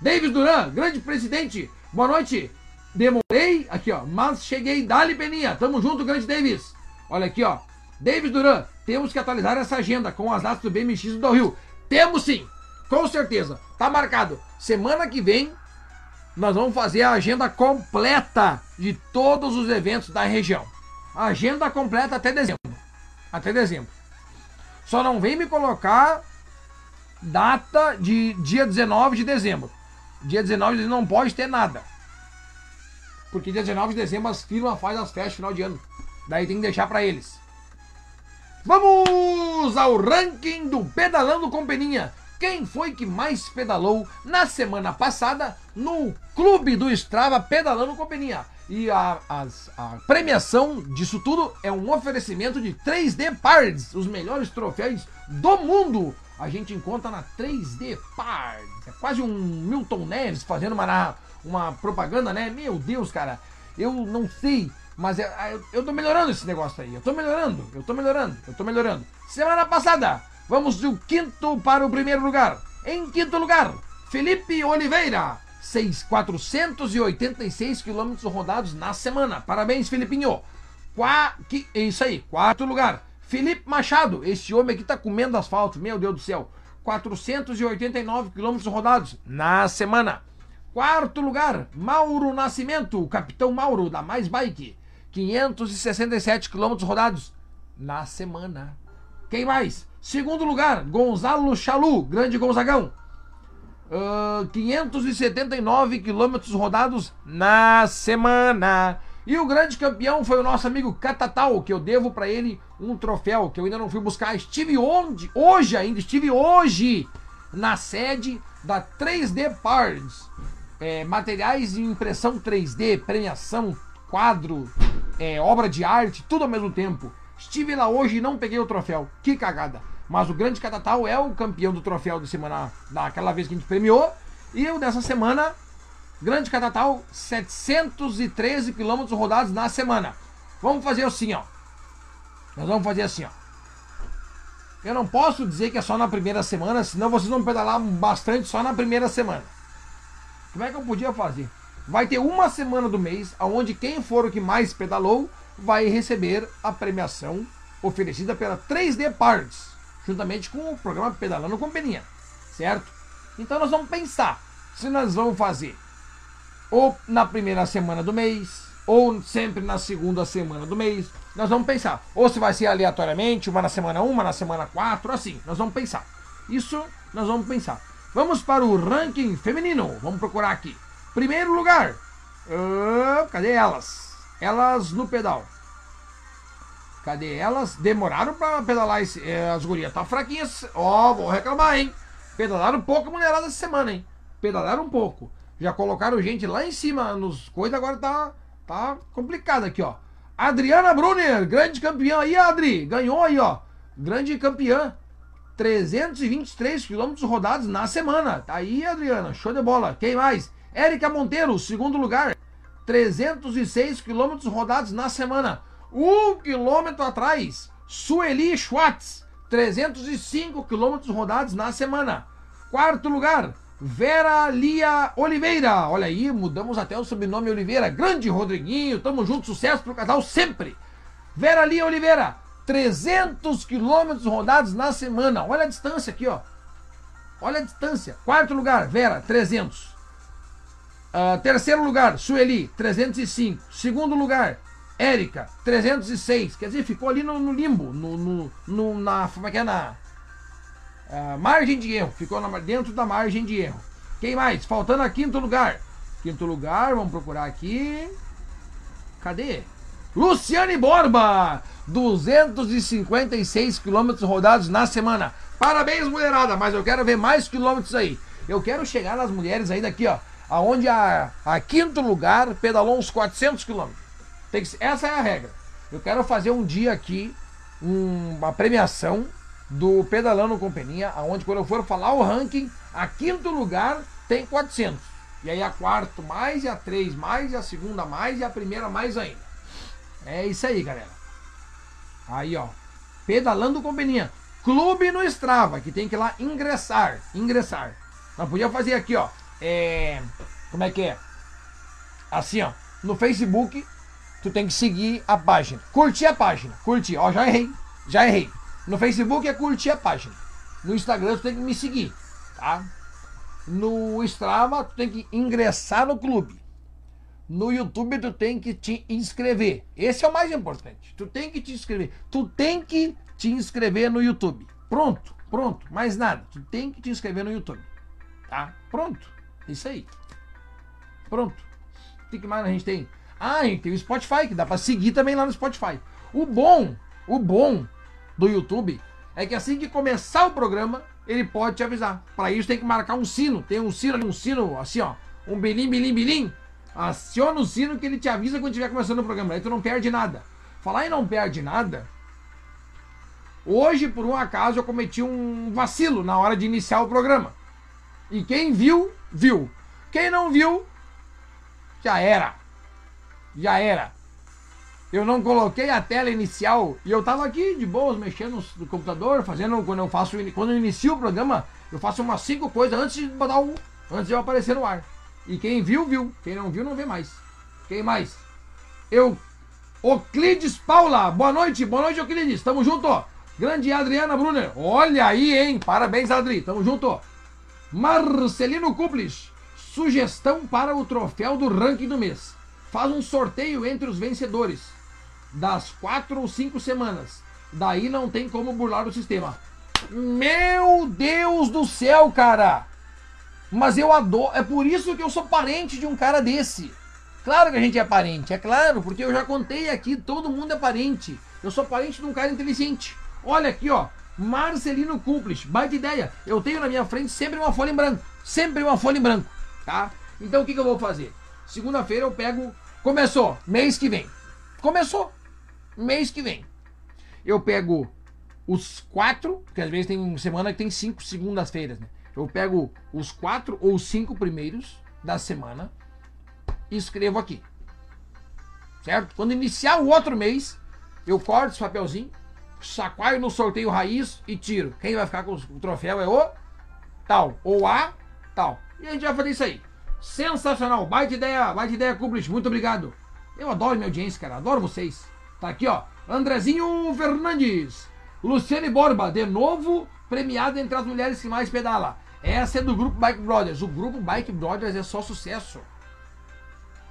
Davis Duran, grande presidente. Boa noite. Demorei, aqui ó, mas cheguei. Dali Peninha. Tamo junto, grande Davis. Olha aqui ó. Davis Duran, temos que atualizar essa agenda com as datas do BMX do Rio. Temos sim, com certeza. Tá marcado. Semana que vem nós vamos fazer a agenda completa de todos os eventos da região. Agenda completa até dezembro. Até dezembro. Só não vem me colocar data de dia 19 de dezembro. dia 19 não pode ter nada. Porque dia 19 de dezembro as firmas fazem as festas final de ano. Daí tem que deixar para eles. Vamos ao ranking do Pedalando com Peninha. Quem foi que mais pedalou na semana passada no Clube do Strava Pedalando com Peninha? E a, as- a premiação disso tudo é um oferecimento de 3D Parts, os melhores troféus do mundo. A gente encontra na 3D Parts. É quase um Milton Neves fazendo uma, uma propaganda, né? Meu Deus, cara. Eu não sei, mas é- eu, eu tô melhorando esse negócio aí. Eu tô melhorando, eu tô melhorando, eu tô melhorando. Semana passada, vamos do quinto para o primeiro lugar. Em quinto lugar, Felipe Oliveira. 6, 486 quilômetros rodados na semana. Parabéns, Filipinho. Qua, que, é isso aí, quarto lugar. Felipe Machado, esse homem aqui tá comendo asfalto, meu Deus do céu. 489 quilômetros rodados na semana. Quarto lugar, Mauro Nascimento, o capitão Mauro da Mais Bike. 567 quilômetros rodados na semana. Quem mais? Segundo lugar, Gonzalo Chalu, grande Gonzagão. Ah, 579 quilômetros rodados na semana. E o grande campeão foi o nosso amigo Catatal, que eu devo pra ele um troféu que eu ainda não fui buscar. Estive onde? Hoje ainda, estive hoje na sede da 3D Parts. É, materiais de impressão 3D, premiação, quadro, é, obra de arte, tudo ao mesmo tempo. Estive lá hoje e não peguei o troféu. Que cagada. Mas o grande Catatal é o campeão do troféu de semana, daquela vez que a gente premiou. E eu dessa semana, grande Catatal, 713 quilômetros rodados na semana. Vamos fazer assim, ó. Nós vamos fazer assim, ó. Eu não posso dizer que é só na primeira semana, senão vocês vão pedalar bastante só na primeira semana. Como é que eu podia fazer? Vai ter uma semana do mês onde quem for o que mais pedalou vai receber a premiação oferecida pela 3D Parts, juntamente com o programa Pedalando com Peninha, certo? Então nós vamos pensar se nós vamos fazer ou na primeira semana do mês, ou sempre na segunda semana do mês. Nós vamos pensar. Ou se vai ser aleatoriamente, uma na semana 1, uma na semana 4, assim. Nós vamos pensar. Isso nós vamos pensar. Vamos para o ranking feminino. Vamos procurar aqui. Primeiro lugar. Ah, cadê elas? Elas no pedal. Cadê elas? Demoraram para pedalar esse, eh, as gurias. Tá fraquinhas. Ó, vou reclamar, hein? Pedalaram pouco a mulherada essa semana, hein? Pedalaram um pouco. Já colocaram gente lá em cima nos coisas, agora tá, tá complicado aqui, ó. Adriana Brunner, grande campeã aí, Adri. Ganhou aí, ó. Grande campeã. 323 quilômetros rodados na semana. Tá aí, Adriana. Show de bola. Quem mais? Érica Monteiro, segundo lugar. 306 quilômetros rodados na semana. Um quilômetro atrás, Sueli Schwartz. 305 quilômetros rodados na semana. Quarto lugar, Vera Lia Oliveira. Olha aí, mudamos até o sobrenome Oliveira. Grande Rodriguinho, tamo junto, sucesso pro casal sempre. Vera Lia Oliveira, 300 quilômetros rodados na semana. Olha a distância aqui, ó. Olha a distância. Quarto lugar, Vera, 300. Ah, terceiro lugar, Sueli, 305. Segundo lugar, Érica, 306. Quer dizer, ficou ali no, no limbo, no, no, no- na. Como é que é? Na ah, margem de erro. Ficou na- dentro da margem de erro. Quem mais? Faltando a quinto lugar. Quinto lugar, vamos procurar aqui. Cadê? Luciane Borba, 256 quilômetros rodados na semana. Parabéns, mulherada, mas eu quero ver mais quilômetros aí. Eu quero chegar nas mulheres aí daqui, ó, aonde a, a quinto lugar pedalou uns 400 quilômetros. Essa é a regra. Eu quero fazer um dia aqui um- uma premiação do Pedalando com Peninha, aonde quando eu for falar o ranking, a quinto lugar tem 400. E aí a quarto mais, e a três mais, e a segunda mais, e a primeira mais ainda. É isso aí, galera. Aí, ó. Pedalando com Peninha. Clube no Strava, que tem que ir lá ingressar. Ingressar. Nós podíamos fazer aqui, ó. É. Como é que é? Assim, ó. No Facebook, tu tem que seguir a página. Curtir a página. Curtir. Ó, já errei. Já errei. No Facebook é curtir a página. No Instagram tu tem que me seguir, tá? No Strava tu tem que ingressar no clube. No YouTube tu tem que te inscrever. Esse é o mais importante. Tu tem que te inscrever. Tu tem que te inscrever no YouTube. Pronto, pronto. Mais nada. Tu tem que te inscrever no YouTube. Tá? Pronto. Isso aí. Pronto. O que mais a gente tem? Ah, a gente tem o Spotify, que dá pra seguir também lá no Spotify. O bom, o bom do YouTube é que assim que começar o programa, ele pode te avisar. Para isso tem que marcar um sino. Tem um sino um sino assim, ó. Um bilim, bilim, bilim. Aciona o sino que ele te avisa quando estiver começando o programa. Aí tu não perde nada. Falar em não perde nada. Hoje, por um acaso, eu cometi um vacilo na hora de iniciar o programa. E quem viu, viu. Quem não viu, já era. Já era. Eu não coloquei a tela inicial e eu tava aqui de boas mexendo no computador, fazendo quando eu faço quando eu inicio o programa, eu faço umas cinco coisas antes de botar o antes de eu aparecer no ar. E quem viu viu, quem não viu não vê mais. Quem mais? Eu Oclides Paula, boa noite, boa noite Oclides, tamo junto. Grande Adriana Brunner, olha aí, hein? Parabéns, Adri, tamo junto. Marcelino Kuplis, sugestão para o troféu do ranking do mês. Faz um sorteio entre os vencedores das quatro ou cinco semanas. Daí não tem como burlar o sistema. Meu Deus do céu, cara! Mas eu adoro. É por isso que eu sou parente de um cara desse. Claro que a gente é parente, é claro, porque eu já contei aqui, todo mundo é parente. Eu sou parente de um cara inteligente. Olha aqui, ó. Marcelino Cúmplice, baita ideia. Eu tenho na minha frente sempre uma folha em branco. Sempre uma folha em branco, tá? Então o que, que eu vou fazer? Segunda-feira eu pego. Começou, mês que vem. Começou, mês que vem. Eu pego os quatro, porque às vezes tem semana que tem cinco segundas-feiras, né? Eu pego os quatro ou cinco primeiros da semana e escrevo aqui. Certo? Quando iniciar o outro mês, eu corto esse papelzinho, chacoalho no sorteio raiz e tiro. Quem vai ficar com o troféu é o tal, ou a tal. E a gente vai fazer isso aí. Sensacional, baita ideia, baita ideia, Kubrick, muito obrigado. Eu adoro minha audiência, cara, adoro vocês. Tá aqui, ó, Andrezinho Fernandes, Luciane Borba, de novo premiada entre as mulheres que mais pedala. Essa é do grupo Bike Brothers. O grupo Bike Brothers é só sucesso.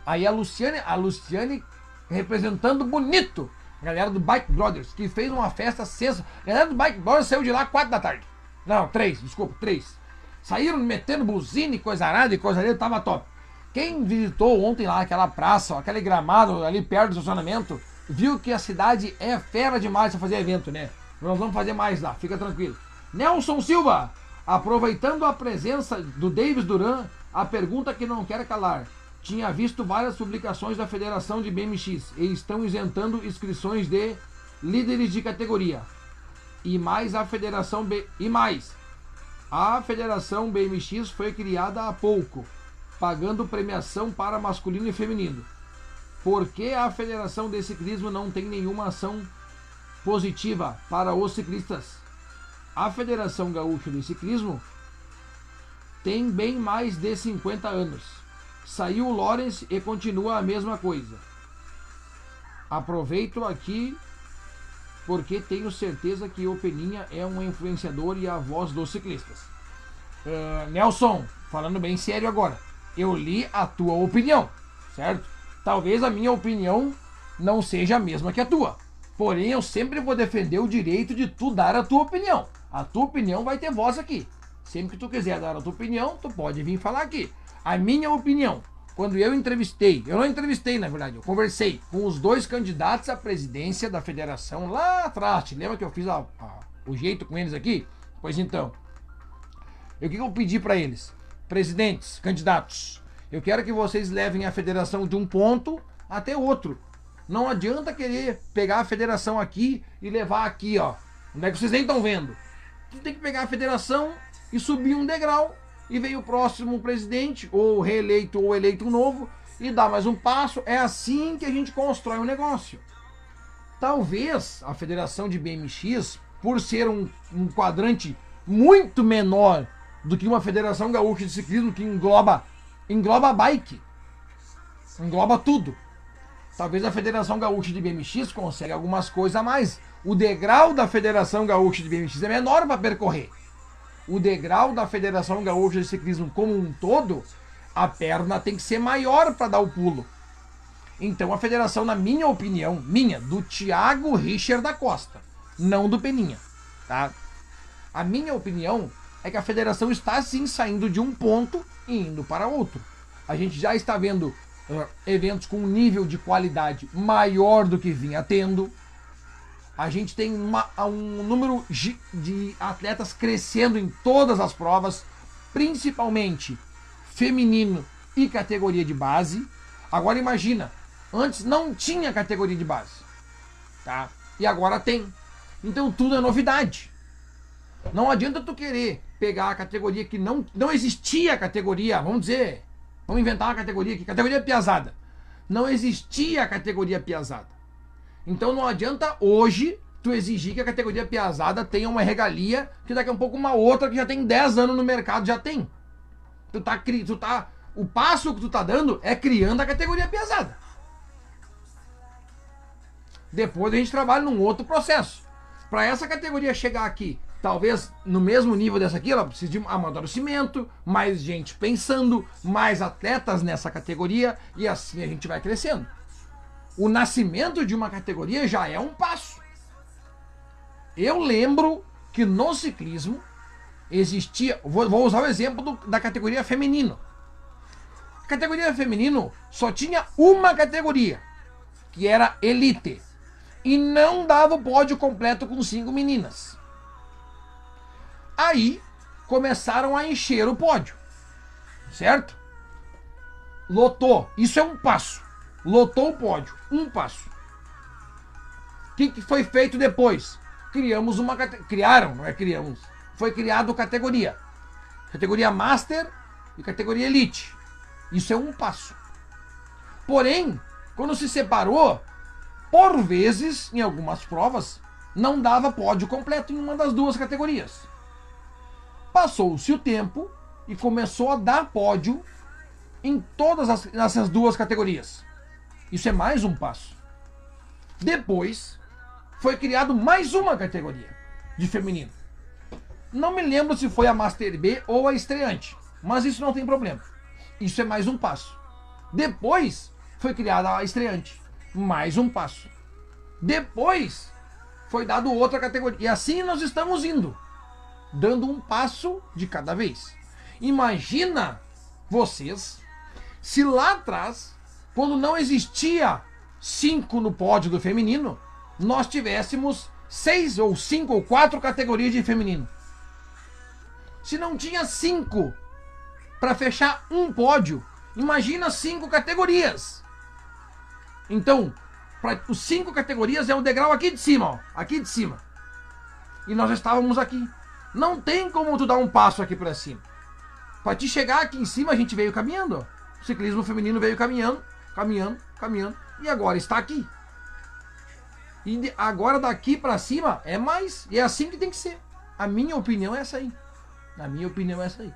Aí a Luciane, a Luciane representando bonito galera do Bike Brothers, que fez uma festa sensacional. A galera do Bike Brothers saiu de lá 4 da tarde. Não, 3, desculpa, 3. Saíram metendo buzina coisa arada e coisa ali, tava top. Quem visitou ontem lá aquela praça, aquele gramado ali perto do estacionamento, viu que a cidade é fera demais pra fazer evento, né? Nós vamos fazer mais lá, fica tranquilo. Nelson Silva, aproveitando a presença do Davis Duran, a pergunta que não quer calar tinha visto várias publicações da Federação de BMX e estão isentando inscrições de líderes de categoria. E mais a Federação B... e mais. A Federação BMX foi criada há pouco, pagando premiação para masculino e feminino. Por que a Federação de Ciclismo não tem nenhuma ação positiva para os ciclistas? A Federação Gaúcha de Ciclismo tem bem mais de 50 anos Saiu o Lawrence e continua a mesma coisa. Aproveito aqui porque tenho certeza que o Peninha é um influenciador e a voz dos ciclistas. Uh, Nelson, falando bem sério agora, eu li a tua opinião, certo? Talvez a minha opinião não seja a mesma que a tua. Porém, eu sempre vou defender o direito de tu dar a tua opinião. A tua opinião vai ter voz aqui. Sempre que tu quiser dar a tua opinião, tu pode vir falar aqui. A minha opinião, quando eu entrevistei, eu não entrevistei na verdade, eu conversei com os dois candidatos à presidência da federação lá atrás. Te lembra que eu fiz a, a, o jeito com eles aqui? Pois então, o que eu pedi para eles? Presidentes, candidatos, eu quero que vocês levem a federação de um ponto até outro. Não adianta querer pegar a federação aqui e levar aqui, ó. Onde é que vocês nem estão vendo? Tu tem que pegar a federação e subir um degrau e vem o próximo presidente, ou reeleito ou eleito novo, e dá mais um passo. É assim que a gente constrói um negócio. Talvez a federação de BMX, por ser um, um quadrante muito menor do que uma federação gaúcha de ciclismo que engloba engloba bike, engloba tudo. Talvez a Federação Gaúcha de BMX consiga algumas coisas a mais. O degrau da Federação Gaúcha de BMX é menor para percorrer o degrau da Federação Gaúcha de Ciclismo como um todo, a perna tem que ser maior para dar o pulo. Então a federação, na minha opinião, minha, do Thiago Richard da Costa, não do Peninha, tá? A minha opinião é que a federação está sim saindo de um ponto e indo para outro. A gente já está vendo uh, eventos com um nível de qualidade maior do que vinha tendo. A gente tem uma, um número de atletas crescendo em todas as provas, principalmente feminino e categoria de base. Agora imagina, antes não tinha categoria de base, tá? E agora tem. Então tudo é novidade. Não adianta tu querer pegar a categoria que não, não existia a categoria, vamos dizer, vamos inventar uma categoria aqui, categoria piazada. Não existia a categoria piazada. Então não adianta hoje tu exigir que a categoria piazada tenha uma regalia que daqui a um pouco uma outra que já tem 10 anos no mercado já tem. Tu tá, tu tá o passo que tu tá dando é criando a categoria pesada. Depois a gente trabalha num outro processo. Para essa categoria chegar aqui, talvez no mesmo nível dessa aqui, ela precisa de amadurecimento, mais gente pensando, mais atletas nessa categoria e assim a gente vai crescendo. O nascimento de uma categoria já é um passo. Eu lembro que no ciclismo existia, vou, vou usar o exemplo do, da categoria feminino. A categoria feminino só tinha uma categoria, que era elite. E não dava o pódio completo com cinco meninas. Aí começaram a encher o pódio. Certo? Lotou. Isso é um passo. Lotou o pódio. Um passo. O que, que foi feito depois? Criamos uma Criaram, não é criamos. Foi criado categoria. Categoria Master e categoria Elite. Isso é um passo. Porém, quando se separou, por vezes, em algumas provas, não dava pódio completo em uma das duas categorias. Passou-se o tempo e começou a dar pódio em todas as, essas duas categorias. Isso é mais um passo. Depois, foi criado mais uma categoria de feminino. Não me lembro se foi a Master B ou a estreante, mas isso não tem problema. Isso é mais um passo. Depois foi criada a estreante. Mais um passo. Depois foi dado outra categoria. E assim nós estamos indo. Dando um passo de cada vez. Imagina vocês se lá atrás, quando não existia cinco no pódio do feminino, nós tivéssemos seis ou cinco ou quatro categorias de feminino. Se não tinha cinco para fechar um pódio. Imagina cinco categorias. Então, para os cinco categorias é um degrau aqui de cima, ó, aqui de cima. E nós estávamos aqui. Não tem como tu dar um passo aqui para cima. Para te chegar aqui em cima, a gente veio caminhando. O ciclismo feminino veio caminhando, caminhando, caminhando e agora está aqui. E agora daqui para cima é mais, e é assim que tem que ser. A minha opinião é essa aí. A minha opinião é essa aí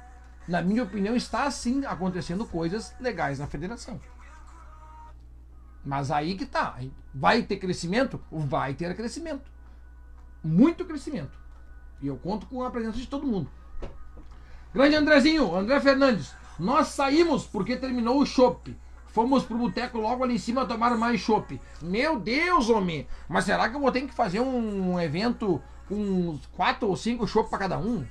na minha opinião, está sim acontecendo coisas legais na federação. Mas aí que tá. Vai ter crescimento? Vai ter crescimento. Muito crescimento. E eu conto com a presença de todo mundo. Grande Andrezinho, André Fernandes. Nós saímos porque terminou o chopp. Fomos pro boteco logo ali em cima tomar mais chopp. Meu Deus, homem! Mas será que eu vou ter que fazer um evento com quatro ou cinco chopp para cada um?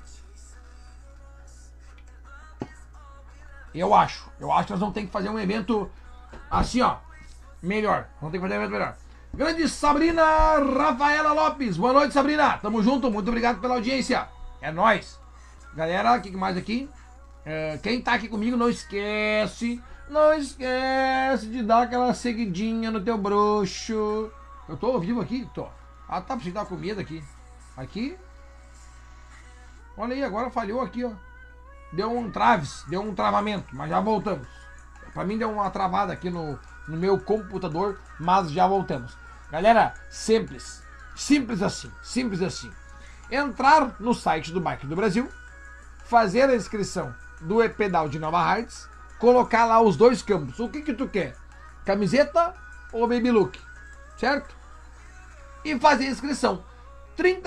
Eu acho. Eu acho que nós vamos ter que fazer um evento assim, ó. Melhor. Vamos ter que fazer um evento melhor. Grande Sabrina Rafaela Lopes. Boa noite, Sabrina. Tamo junto. Muito obrigado pela audiência. É nós. Galera, o que mais aqui? É, quem tá aqui comigo, não esquece. Não esquece de dar aquela seguidinha no teu bruxo. Eu tô ao vivo aqui? Tô. Ah, tá. Preciso dar comida aqui. Aqui. Olha aí, agora falhou aqui, ó deu um traves, deu um travamento, mas já voltamos. Para mim deu uma travada aqui no, no meu computador, mas já voltamos. Galera, simples, simples assim, simples assim. Entrar no site do Bike do Brasil, fazer a inscrição do E-Pedal de Nova Hartz, colocar lá os dois campos. O que que tu quer? Camiseta ou baby look? Certo? E fazer inscrição. R$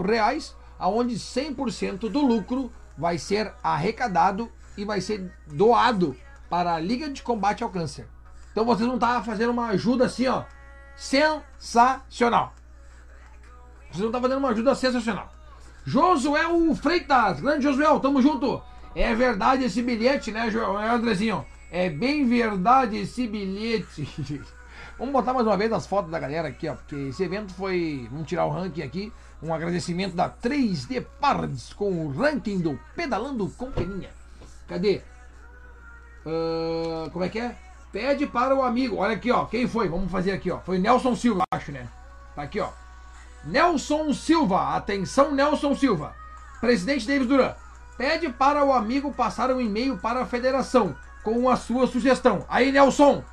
reais, aonde 100% do lucro vai ser arrecadado e vai ser doado para a Liga de Combate ao Câncer. Então vocês vão estar fazendo uma ajuda assim, ó, sensacional. Vocês vão estar fazendo uma ajuda sensacional. Josuel Freitas, grande Josuel, tamo junto. É verdade esse bilhete, né, João? É, Andrezinho? É bem verdade esse bilhete. Vamos botar mais uma vez as fotos da galera aqui, ó. Porque esse evento foi. Vamos tirar o ranking aqui. Um agradecimento da 3D Parts com o ranking do Pedalando com Peninha. Cadê? Uh, como é que é? Pede para o amigo. Olha aqui, ó. Quem foi? Vamos fazer aqui, ó. Foi Nelson Silva, acho, né? Tá aqui, ó. Nelson Silva. Atenção, Nelson Silva. Presidente David Duran. Pede para o amigo passar um e-mail para a federação com a sua sugestão. Aí, Nelson.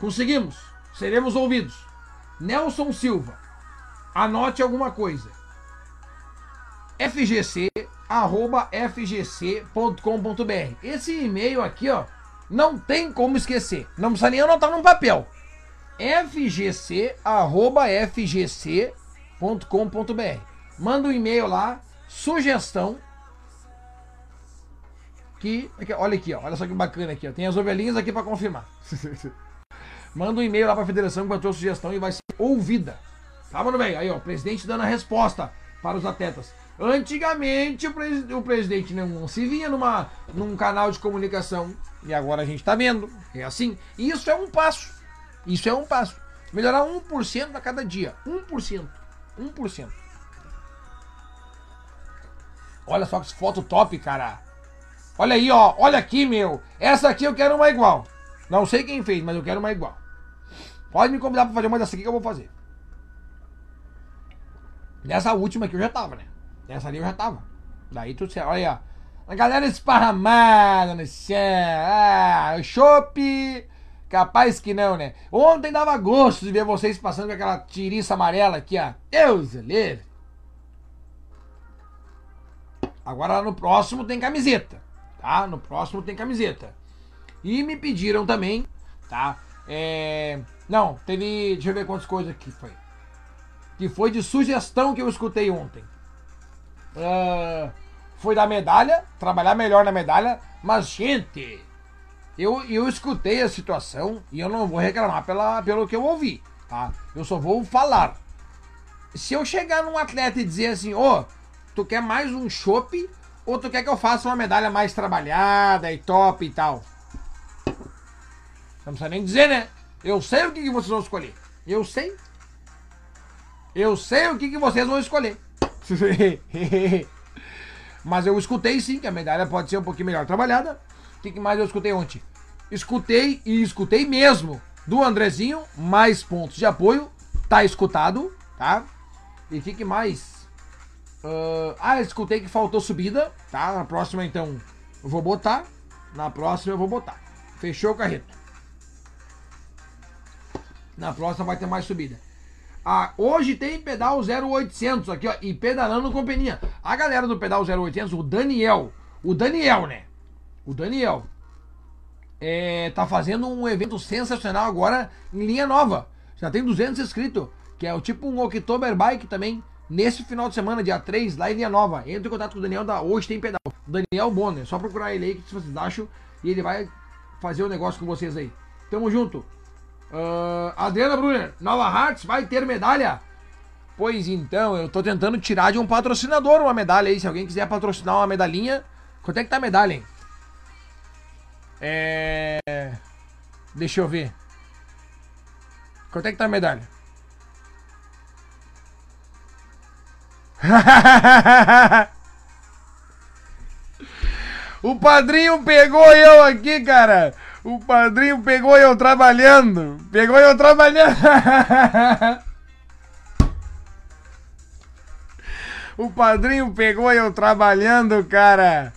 Conseguimos. Seremos ouvidos. Nelson Silva. Anote alguma coisa. fgc@fgc.com.br. Esse e-mail aqui, ó, não tem como esquecer. Não precisa nem anotar num papel. fgc@fgc.com.br. Manda um e-mail lá, sugestão que olha aqui, ó, olha só que bacana aqui, ó. Tem as ovelhinhas aqui para confirmar. Manda um e-mail lá para a federação com a tua sugestão e vai ser ouvida. Tá, mano, bem? Aí, ó, o presidente dando a resposta para os atletas. Antigamente o, pres o presidente não se via numa, num canal de comunicação e agora a gente está vendo. É assim. E isso é um passo. Isso é um passo. Melhorar 1% a cada dia. 1%. 1%. Olha só que foto top, cara. Olha aí, ó. Olha aqui, meu. Essa aqui eu quero uma igual. Não sei quem fez, mas eu quero uma igual. Pode me convidar para fazer uma dessa aqui que eu vou fazer. Nessa última aqui eu já tava, né? Nessa ali eu já tava. Daí tudo certo. Olha aí, ó. A galera esparramada no chão. Ah, chope. Capaz que não, né? Ontem dava gosto de ver vocês passando com aquela tiriça amarela aqui, ó. Deus livre. Agora no próximo tem camiseta, tá? No próximo tem camiseta. E me pediram também, tá? É... Não, teve. Deixa eu ver quantas coisas aqui foi. Que foi de sugestão que eu escutei ontem. Uh, foi da medalha, trabalhar melhor na medalha, mas, gente, eu, eu escutei a situação e eu não vou reclamar pela, pelo que eu ouvi, tá? Eu só vou falar. Se eu chegar num atleta e dizer assim, ô, oh, tu quer mais um chopp ou tu quer que eu faça uma medalha mais trabalhada e top e tal? Não precisa nem dizer, né? Eu sei o que, que vocês vão escolher. Eu sei. Eu sei o que, que vocês vão escolher. Mas eu escutei sim que a medalha pode ser um pouquinho melhor trabalhada. O que, que mais eu escutei ontem? Escutei e escutei mesmo do Andrezinho, mais pontos de apoio. Tá escutado, tá? E o que, que mais? Uh, ah, escutei que faltou subida, tá? Na próxima então eu vou botar. Na próxima eu vou botar. Fechou o carreto. Na próxima vai ter mais subida. Ah, hoje tem pedal 0800 aqui, ó, e pedalando com peninha. A galera do pedal 0800, o Daniel, o Daniel, né? O Daniel é, tá fazendo um evento sensacional agora em linha nova. Já tem 200 inscritos, que é o tipo um Oktober Bike também. Nesse final de semana, dia 3, lá em linha nova. Entre em contato com o Daniel da Hoje Tem Pedal. Daniel Bonner, só procurar ele aí que vocês acham e ele vai fazer o um negócio com vocês aí. Tamo junto. Uh, Adriana Brunner, Nova Hearts vai ter medalha? Pois então, eu tô tentando tirar de um patrocinador uma medalha aí. Se alguém quiser patrocinar uma medalhinha, quanto é que tá a medalha, hein? É. Deixa eu ver. Quanto é que tá a medalha? o padrinho pegou eu aqui, cara. O padrinho pegou eu trabalhando. Pegou eu trabalhando. o padrinho pegou eu trabalhando, cara.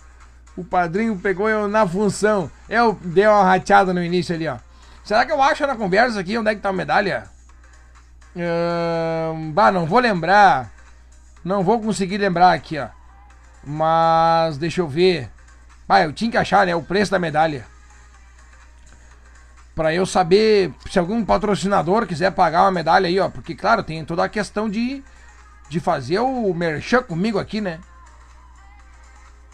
O padrinho pegou eu na função. Eu dei uma rateada no início ali, ó. Será que eu acho na conversa aqui onde é que tá a medalha? Hum, bah, não vou lembrar. Não vou conseguir lembrar aqui, ó. Mas deixa eu ver. Bah, eu tinha que achar, né? O preço da medalha para eu saber se algum patrocinador quiser pagar uma medalha aí, ó, porque claro, tem toda a questão de de fazer o merchan comigo aqui, né?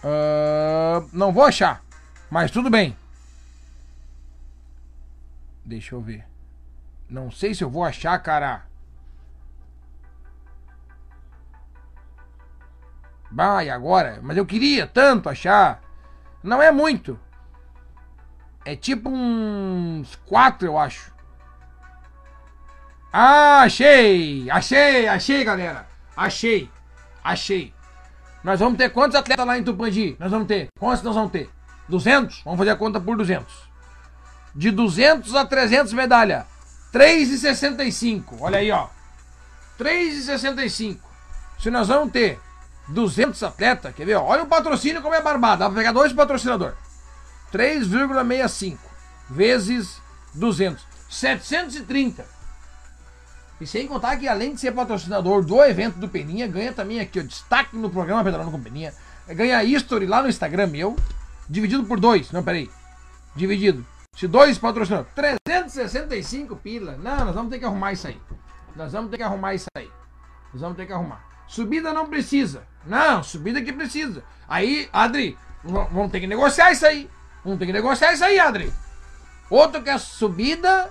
Uh, não vou achar, mas tudo bem. Deixa eu ver. Não sei se eu vou achar, cara. Vai agora, mas eu queria tanto achar. Não é muito. É tipo uns quatro, eu acho. Ah, achei! Achei, achei, galera. Achei. Achei. Nós vamos ter quantos atletas lá em Tupandi? Nós vamos ter. Quantos nós vamos ter? 200? Vamos fazer a conta por 200. De 200 a 300 medalha. 3,65. Olha aí, ó. 3,65. Se nós vamos ter 200 atletas, quer ver? Olha o patrocínio como é barbado. Dá pra pegar dois patrocinadores. 3,65 vezes 200. 730. E sem contar que além de ser patrocinador do evento do Peninha, ganha também aqui o destaque no programa Pedalando com Peninha. Ganha history lá no Instagram meu, dividido por dois. Não, peraí. Dividido. Se dois patrocinadores. 365 pila. Não, nós vamos ter que arrumar isso aí. Nós vamos ter que arrumar isso aí. Nós vamos ter que arrumar. Subida não precisa. Não, subida que precisa. Aí, Adri, vamos ter que negociar isso aí. Vamos ter que negociar isso aí, Adri. Outro que é subida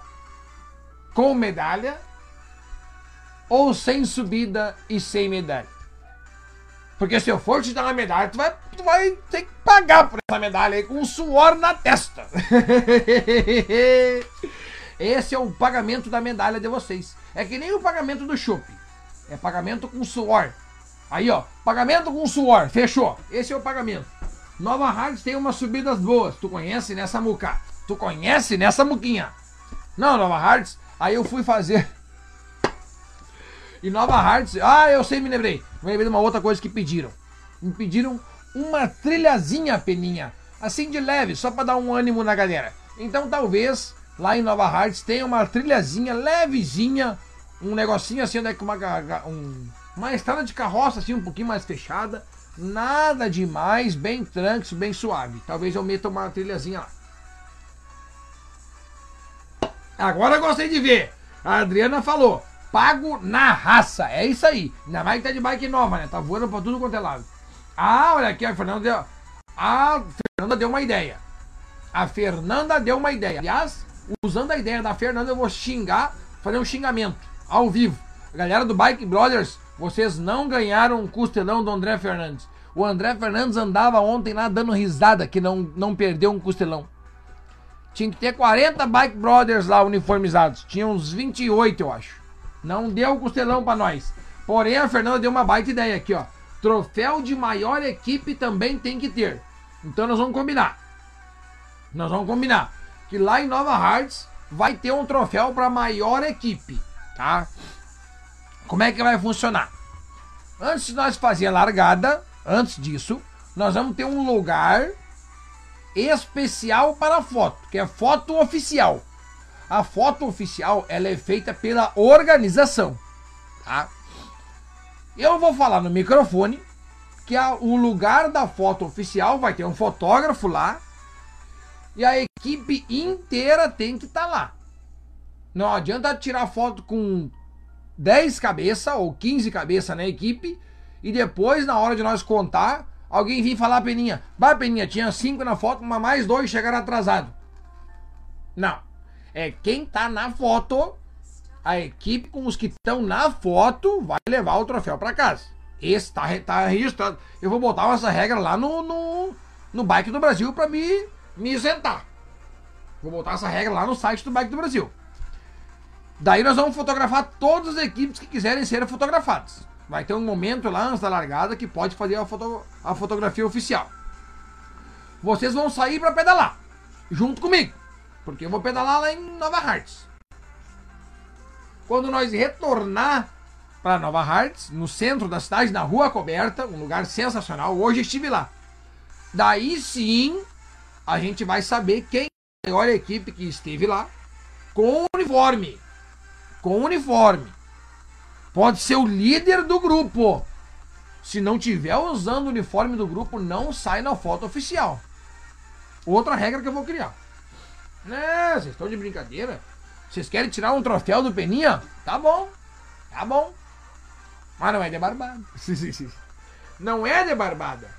com medalha ou sem subida e sem medalha. Porque se eu for te dar uma medalha, tu vai, tu vai ter que pagar por essa medalha aí com suor na testa. Esse é o pagamento da medalha de vocês. É que nem o pagamento do shopping. É pagamento com suor. Aí, ó, pagamento com suor. Fechou. Esse é o pagamento. Nova Hards tem umas subidas boas. Tu conhece nessa muca? Tu conhece nessa muquinha? Não, Nova Hards. Aí eu fui fazer e Nova Hartz, ah, eu sei, me lembrei. Me lembrei de uma outra coisa que pediram. Me pediram uma trilhazinha, peninha. Assim de leve, só para dar um ânimo na galera. Então talvez lá em Nova Hartz tenha uma trilhazinha levezinha, um negocinho assim, né, com uma, um, uma estrada de carroça assim, um pouquinho mais fechada. Nada demais, bem tranquilo, bem suave. Talvez eu meta uma trilhazinha lá. Agora gostei de ver. A Adriana falou: pago na raça. É isso aí. Ainda mais que tá de bike nova, né? Tá voando pra tudo quanto é lado. Ah, olha aqui, a Fernanda deu. A Fernanda deu uma ideia. A Fernanda deu uma ideia. Aliás, usando a ideia da Fernanda, eu vou xingar, fazer um xingamento ao vivo. galera do Bike Brothers, vocês não ganharam um costelão do André Fernandes. O André Fernandes andava ontem lá dando risada que não, não perdeu um costelão. Tinha que ter 40 Bike Brothers lá uniformizados. Tinha uns 28, eu acho. Não deu costelão para nós. Porém, a Fernanda deu uma baita ideia aqui, ó. Troféu de maior equipe também tem que ter. Então nós vamos combinar. Nós vamos combinar que lá em Nova Hartz vai ter um troféu para maior equipe, tá? Como é que vai funcionar? Antes de nós fazer a largada, antes disso, nós vamos ter um lugar especial para foto, que é foto oficial. A foto oficial ela é feita pela organização, tá? Eu vou falar no microfone que a, o lugar da foto oficial vai ter um fotógrafo lá e a equipe inteira tem que estar tá lá. Não adianta tirar foto com 10 cabeças ou 15 cabeças na equipe e depois, na hora de nós contar, alguém vir falar, Peninha, bah, Peninha, tinha 5 na foto, mas mais dois chegaram atrasados. Não é quem tá na foto, a equipe com os que estão na foto vai levar o troféu para casa. Esse tá, tá registrado. Eu vou botar essa regra lá no, no, no Bike do Brasil para me, me isentar. Vou botar essa regra lá no site do Bike do Brasil. Daí nós vamos fotografar todas as equipes que quiserem ser fotografadas. Vai ter um momento lá antes da largada que pode fazer a, foto, a fotografia oficial. Vocês vão sair para pedalar junto comigo. Porque eu vou pedalar lá em Nova Hartz. Quando nós retornar para Nova Hartz, no centro da cidade, na Rua Coberta, um lugar sensacional, hoje estive lá. Daí sim, a gente vai saber quem é a maior equipe que esteve lá com uniforme. Com uniforme. Pode ser o líder do grupo. Se não tiver usando o uniforme do grupo, não sai na foto oficial. Outra regra que eu vou criar. Né, vocês estão de brincadeira? Vocês querem tirar um troféu do Peninha? Tá bom, tá bom. Mas não é de barbada. Não é de barbada.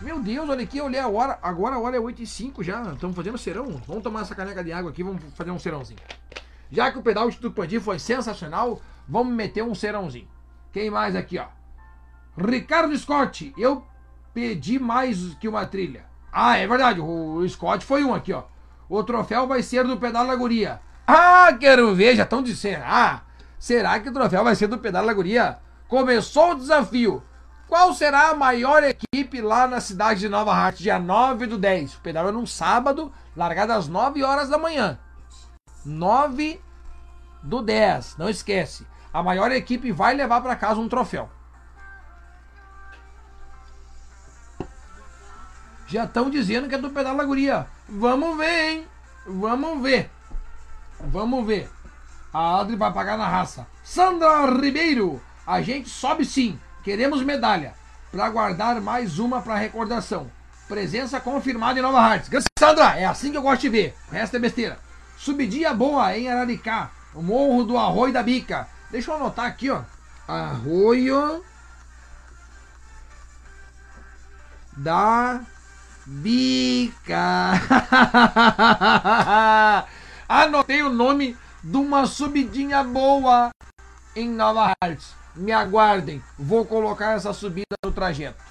Meu Deus, olha aqui, olhei a hora. Agora a hora é 8 e 5 já. Estamos fazendo serão. Vamos tomar essa caneca de água aqui, vamos fazer um serãozinho. Já que o pedal de Tupandi foi sensacional, vamos meter um serãozinho. Quem mais aqui, ó? Ricardo Scott, eu pedi mais que uma trilha. Ah, é verdade, o Scott foi um aqui, ó. O troféu vai ser do Pedal da Guria. Ah, quero ver, já estão dizendo. Ah, será que o troféu vai ser do Pedal da Guria? Começou o desafio. Qual será a maior equipe lá na cidade de Nova Hart, dia 9 do 10? O pedal é num sábado, largado às 9 horas da manhã. 9 do 10, não esquece. A maior equipe vai levar para casa um troféu. Já estão dizendo que é do pedal da guria. Vamos ver, hein? Vamos ver. Vamos ver. A Adri vai pagar na raça. Sandra Ribeiro. A gente sobe sim. Queremos medalha. Para guardar mais uma para recordação. Presença confirmada em Nova Hartz. Sandra, é assim que eu gosto de ver. O resto é besteira. Subidinha boa em Araricá. O morro do Arroio da Bica. Deixa eu anotar aqui, ó. Arroio da Bica. Anotei o nome de uma subidinha boa em Nova Hartz. Me aguardem, vou colocar essa subida no trajeto.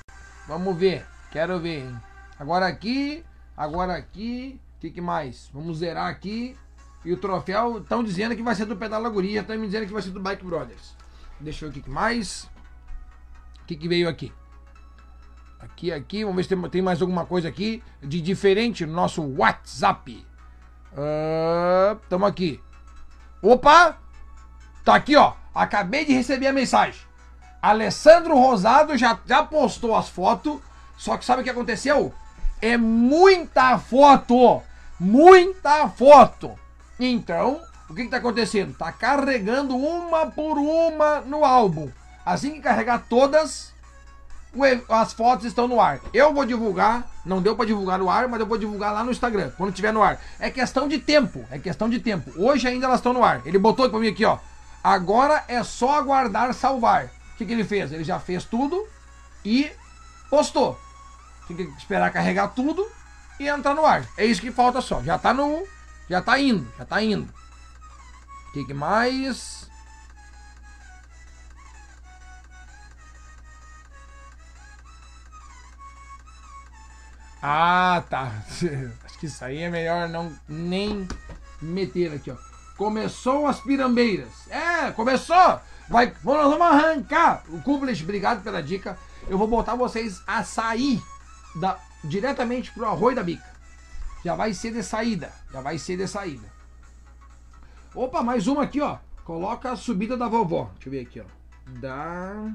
Vamos ver, quero ver. Hein? Agora aqui, agora aqui, o que, que mais? Vamos zerar aqui. E o troféu, estão dizendo que vai ser do Pedala Guria, estão me dizendo que vai ser do Bike Brothers. Deixa eu ver o que, que mais. O que, que veio aqui? Aqui, aqui, vamos ver se tem, tem mais alguma coisa aqui de diferente no nosso WhatsApp. Estamos uh, aqui. Opa! Tá aqui, ó. Acabei de receber a mensagem. Alessandro Rosado já, já postou as fotos. Só que sabe o que aconteceu? É muita foto! Muita foto! Então, o que está acontecendo? Tá carregando uma por uma no álbum. Assim que carregar todas, as fotos estão no ar. Eu vou divulgar, não deu para divulgar no ar, mas eu vou divulgar lá no Instagram, quando tiver no ar. É questão de tempo, é questão de tempo. Hoje ainda elas estão no ar. Ele botou para mim aqui, ó. Agora é só aguardar salvar. O que, que ele fez? Ele já fez tudo e postou. Tem que esperar carregar tudo e entrar no ar. É isso que falta só. Já tá no. Já tá indo, já tá indo. O que, que mais? Ah, tá. Acho que isso aí é melhor não nem meter aqui, ó. Começou as pirambeiras. É, começou! Vai, vamos arrancar. O Kublis, obrigado pela dica. Eu vou botar vocês a sair da, diretamente pro arroio da bica. Já vai ser de saída. Já vai ser de saída. Opa, mais uma aqui, ó. Coloca a subida da vovó. Deixa eu ver aqui, ó. Da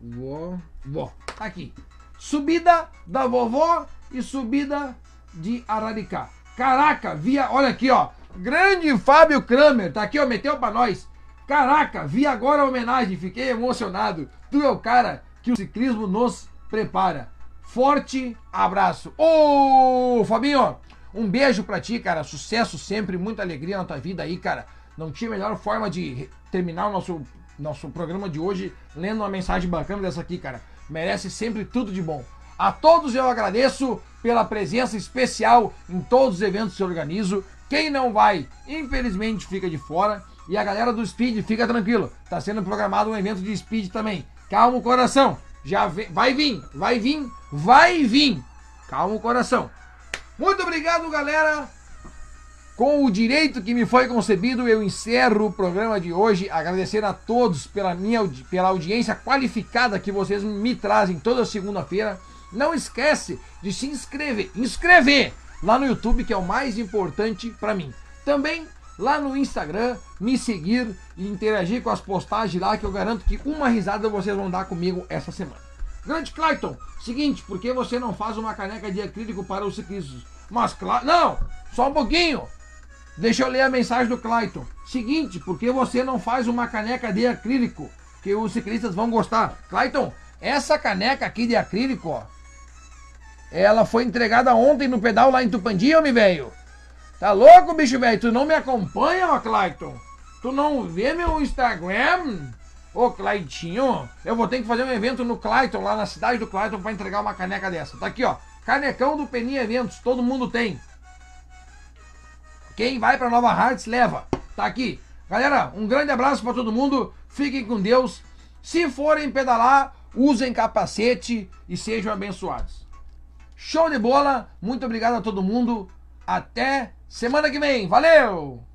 vovó. Tá aqui. Subida da vovó e subida de Araricá. Caraca, via, olha aqui, ó. Grande Fábio Kramer, tá aqui, ó, meteu pra nós. Caraca, vi agora a homenagem, fiquei emocionado. Tu é o cara que o ciclismo nos prepara. Forte abraço. Ô, Fabinho, um beijo pra ti, cara. Sucesso sempre, muita alegria na tua vida aí, cara. Não tinha melhor forma de terminar o nosso, nosso programa de hoje lendo uma mensagem bacana dessa aqui, cara merece sempre tudo de bom. A todos eu agradeço pela presença especial em todos os eventos que eu organizo. Quem não vai, infelizmente fica de fora. E a galera do Speed, fica tranquilo. Está sendo programado um evento de Speed também. Calma o coração. Já vai vir, vai vir, vai vir. Calma o coração. Muito obrigado, galera. Com o direito que me foi concebido, eu encerro o programa de hoje, agradecendo a todos pela minha pela audiência qualificada que vocês me trazem toda segunda-feira. Não esquece de se inscrever, inscrever lá no YouTube, que é o mais importante para mim. Também lá no Instagram, me seguir e interagir com as postagens lá, que eu garanto que uma risada vocês vão dar comigo essa semana. Grande Clayton, seguinte, por que você não faz uma caneca de acrílico para os ciclistas? Mas claro, não, só um pouquinho. Deixa eu ler a mensagem do Clayton. Seguinte, por que você não faz uma caneca de acrílico que os ciclistas vão gostar? Clayton, essa caneca aqui de acrílico, ó, ela foi entregada ontem no pedal lá em Tupandi, homem velho. Tá louco, bicho velho? Tu não me acompanha, ó, Clayton? Tu não vê meu Instagram? Ô, Claytinho, eu vou ter que fazer um evento no Clayton, lá na cidade do Clayton, para entregar uma caneca dessa. Tá aqui, ó. Canecão do Peninha Eventos, todo mundo tem. Quem vai para Nova Hartz leva. Tá aqui. Galera, um grande abraço para todo mundo. Fiquem com Deus. Se forem pedalar, usem capacete e sejam abençoados. Show de bola. Muito obrigado a todo mundo. Até semana que vem. Valeu!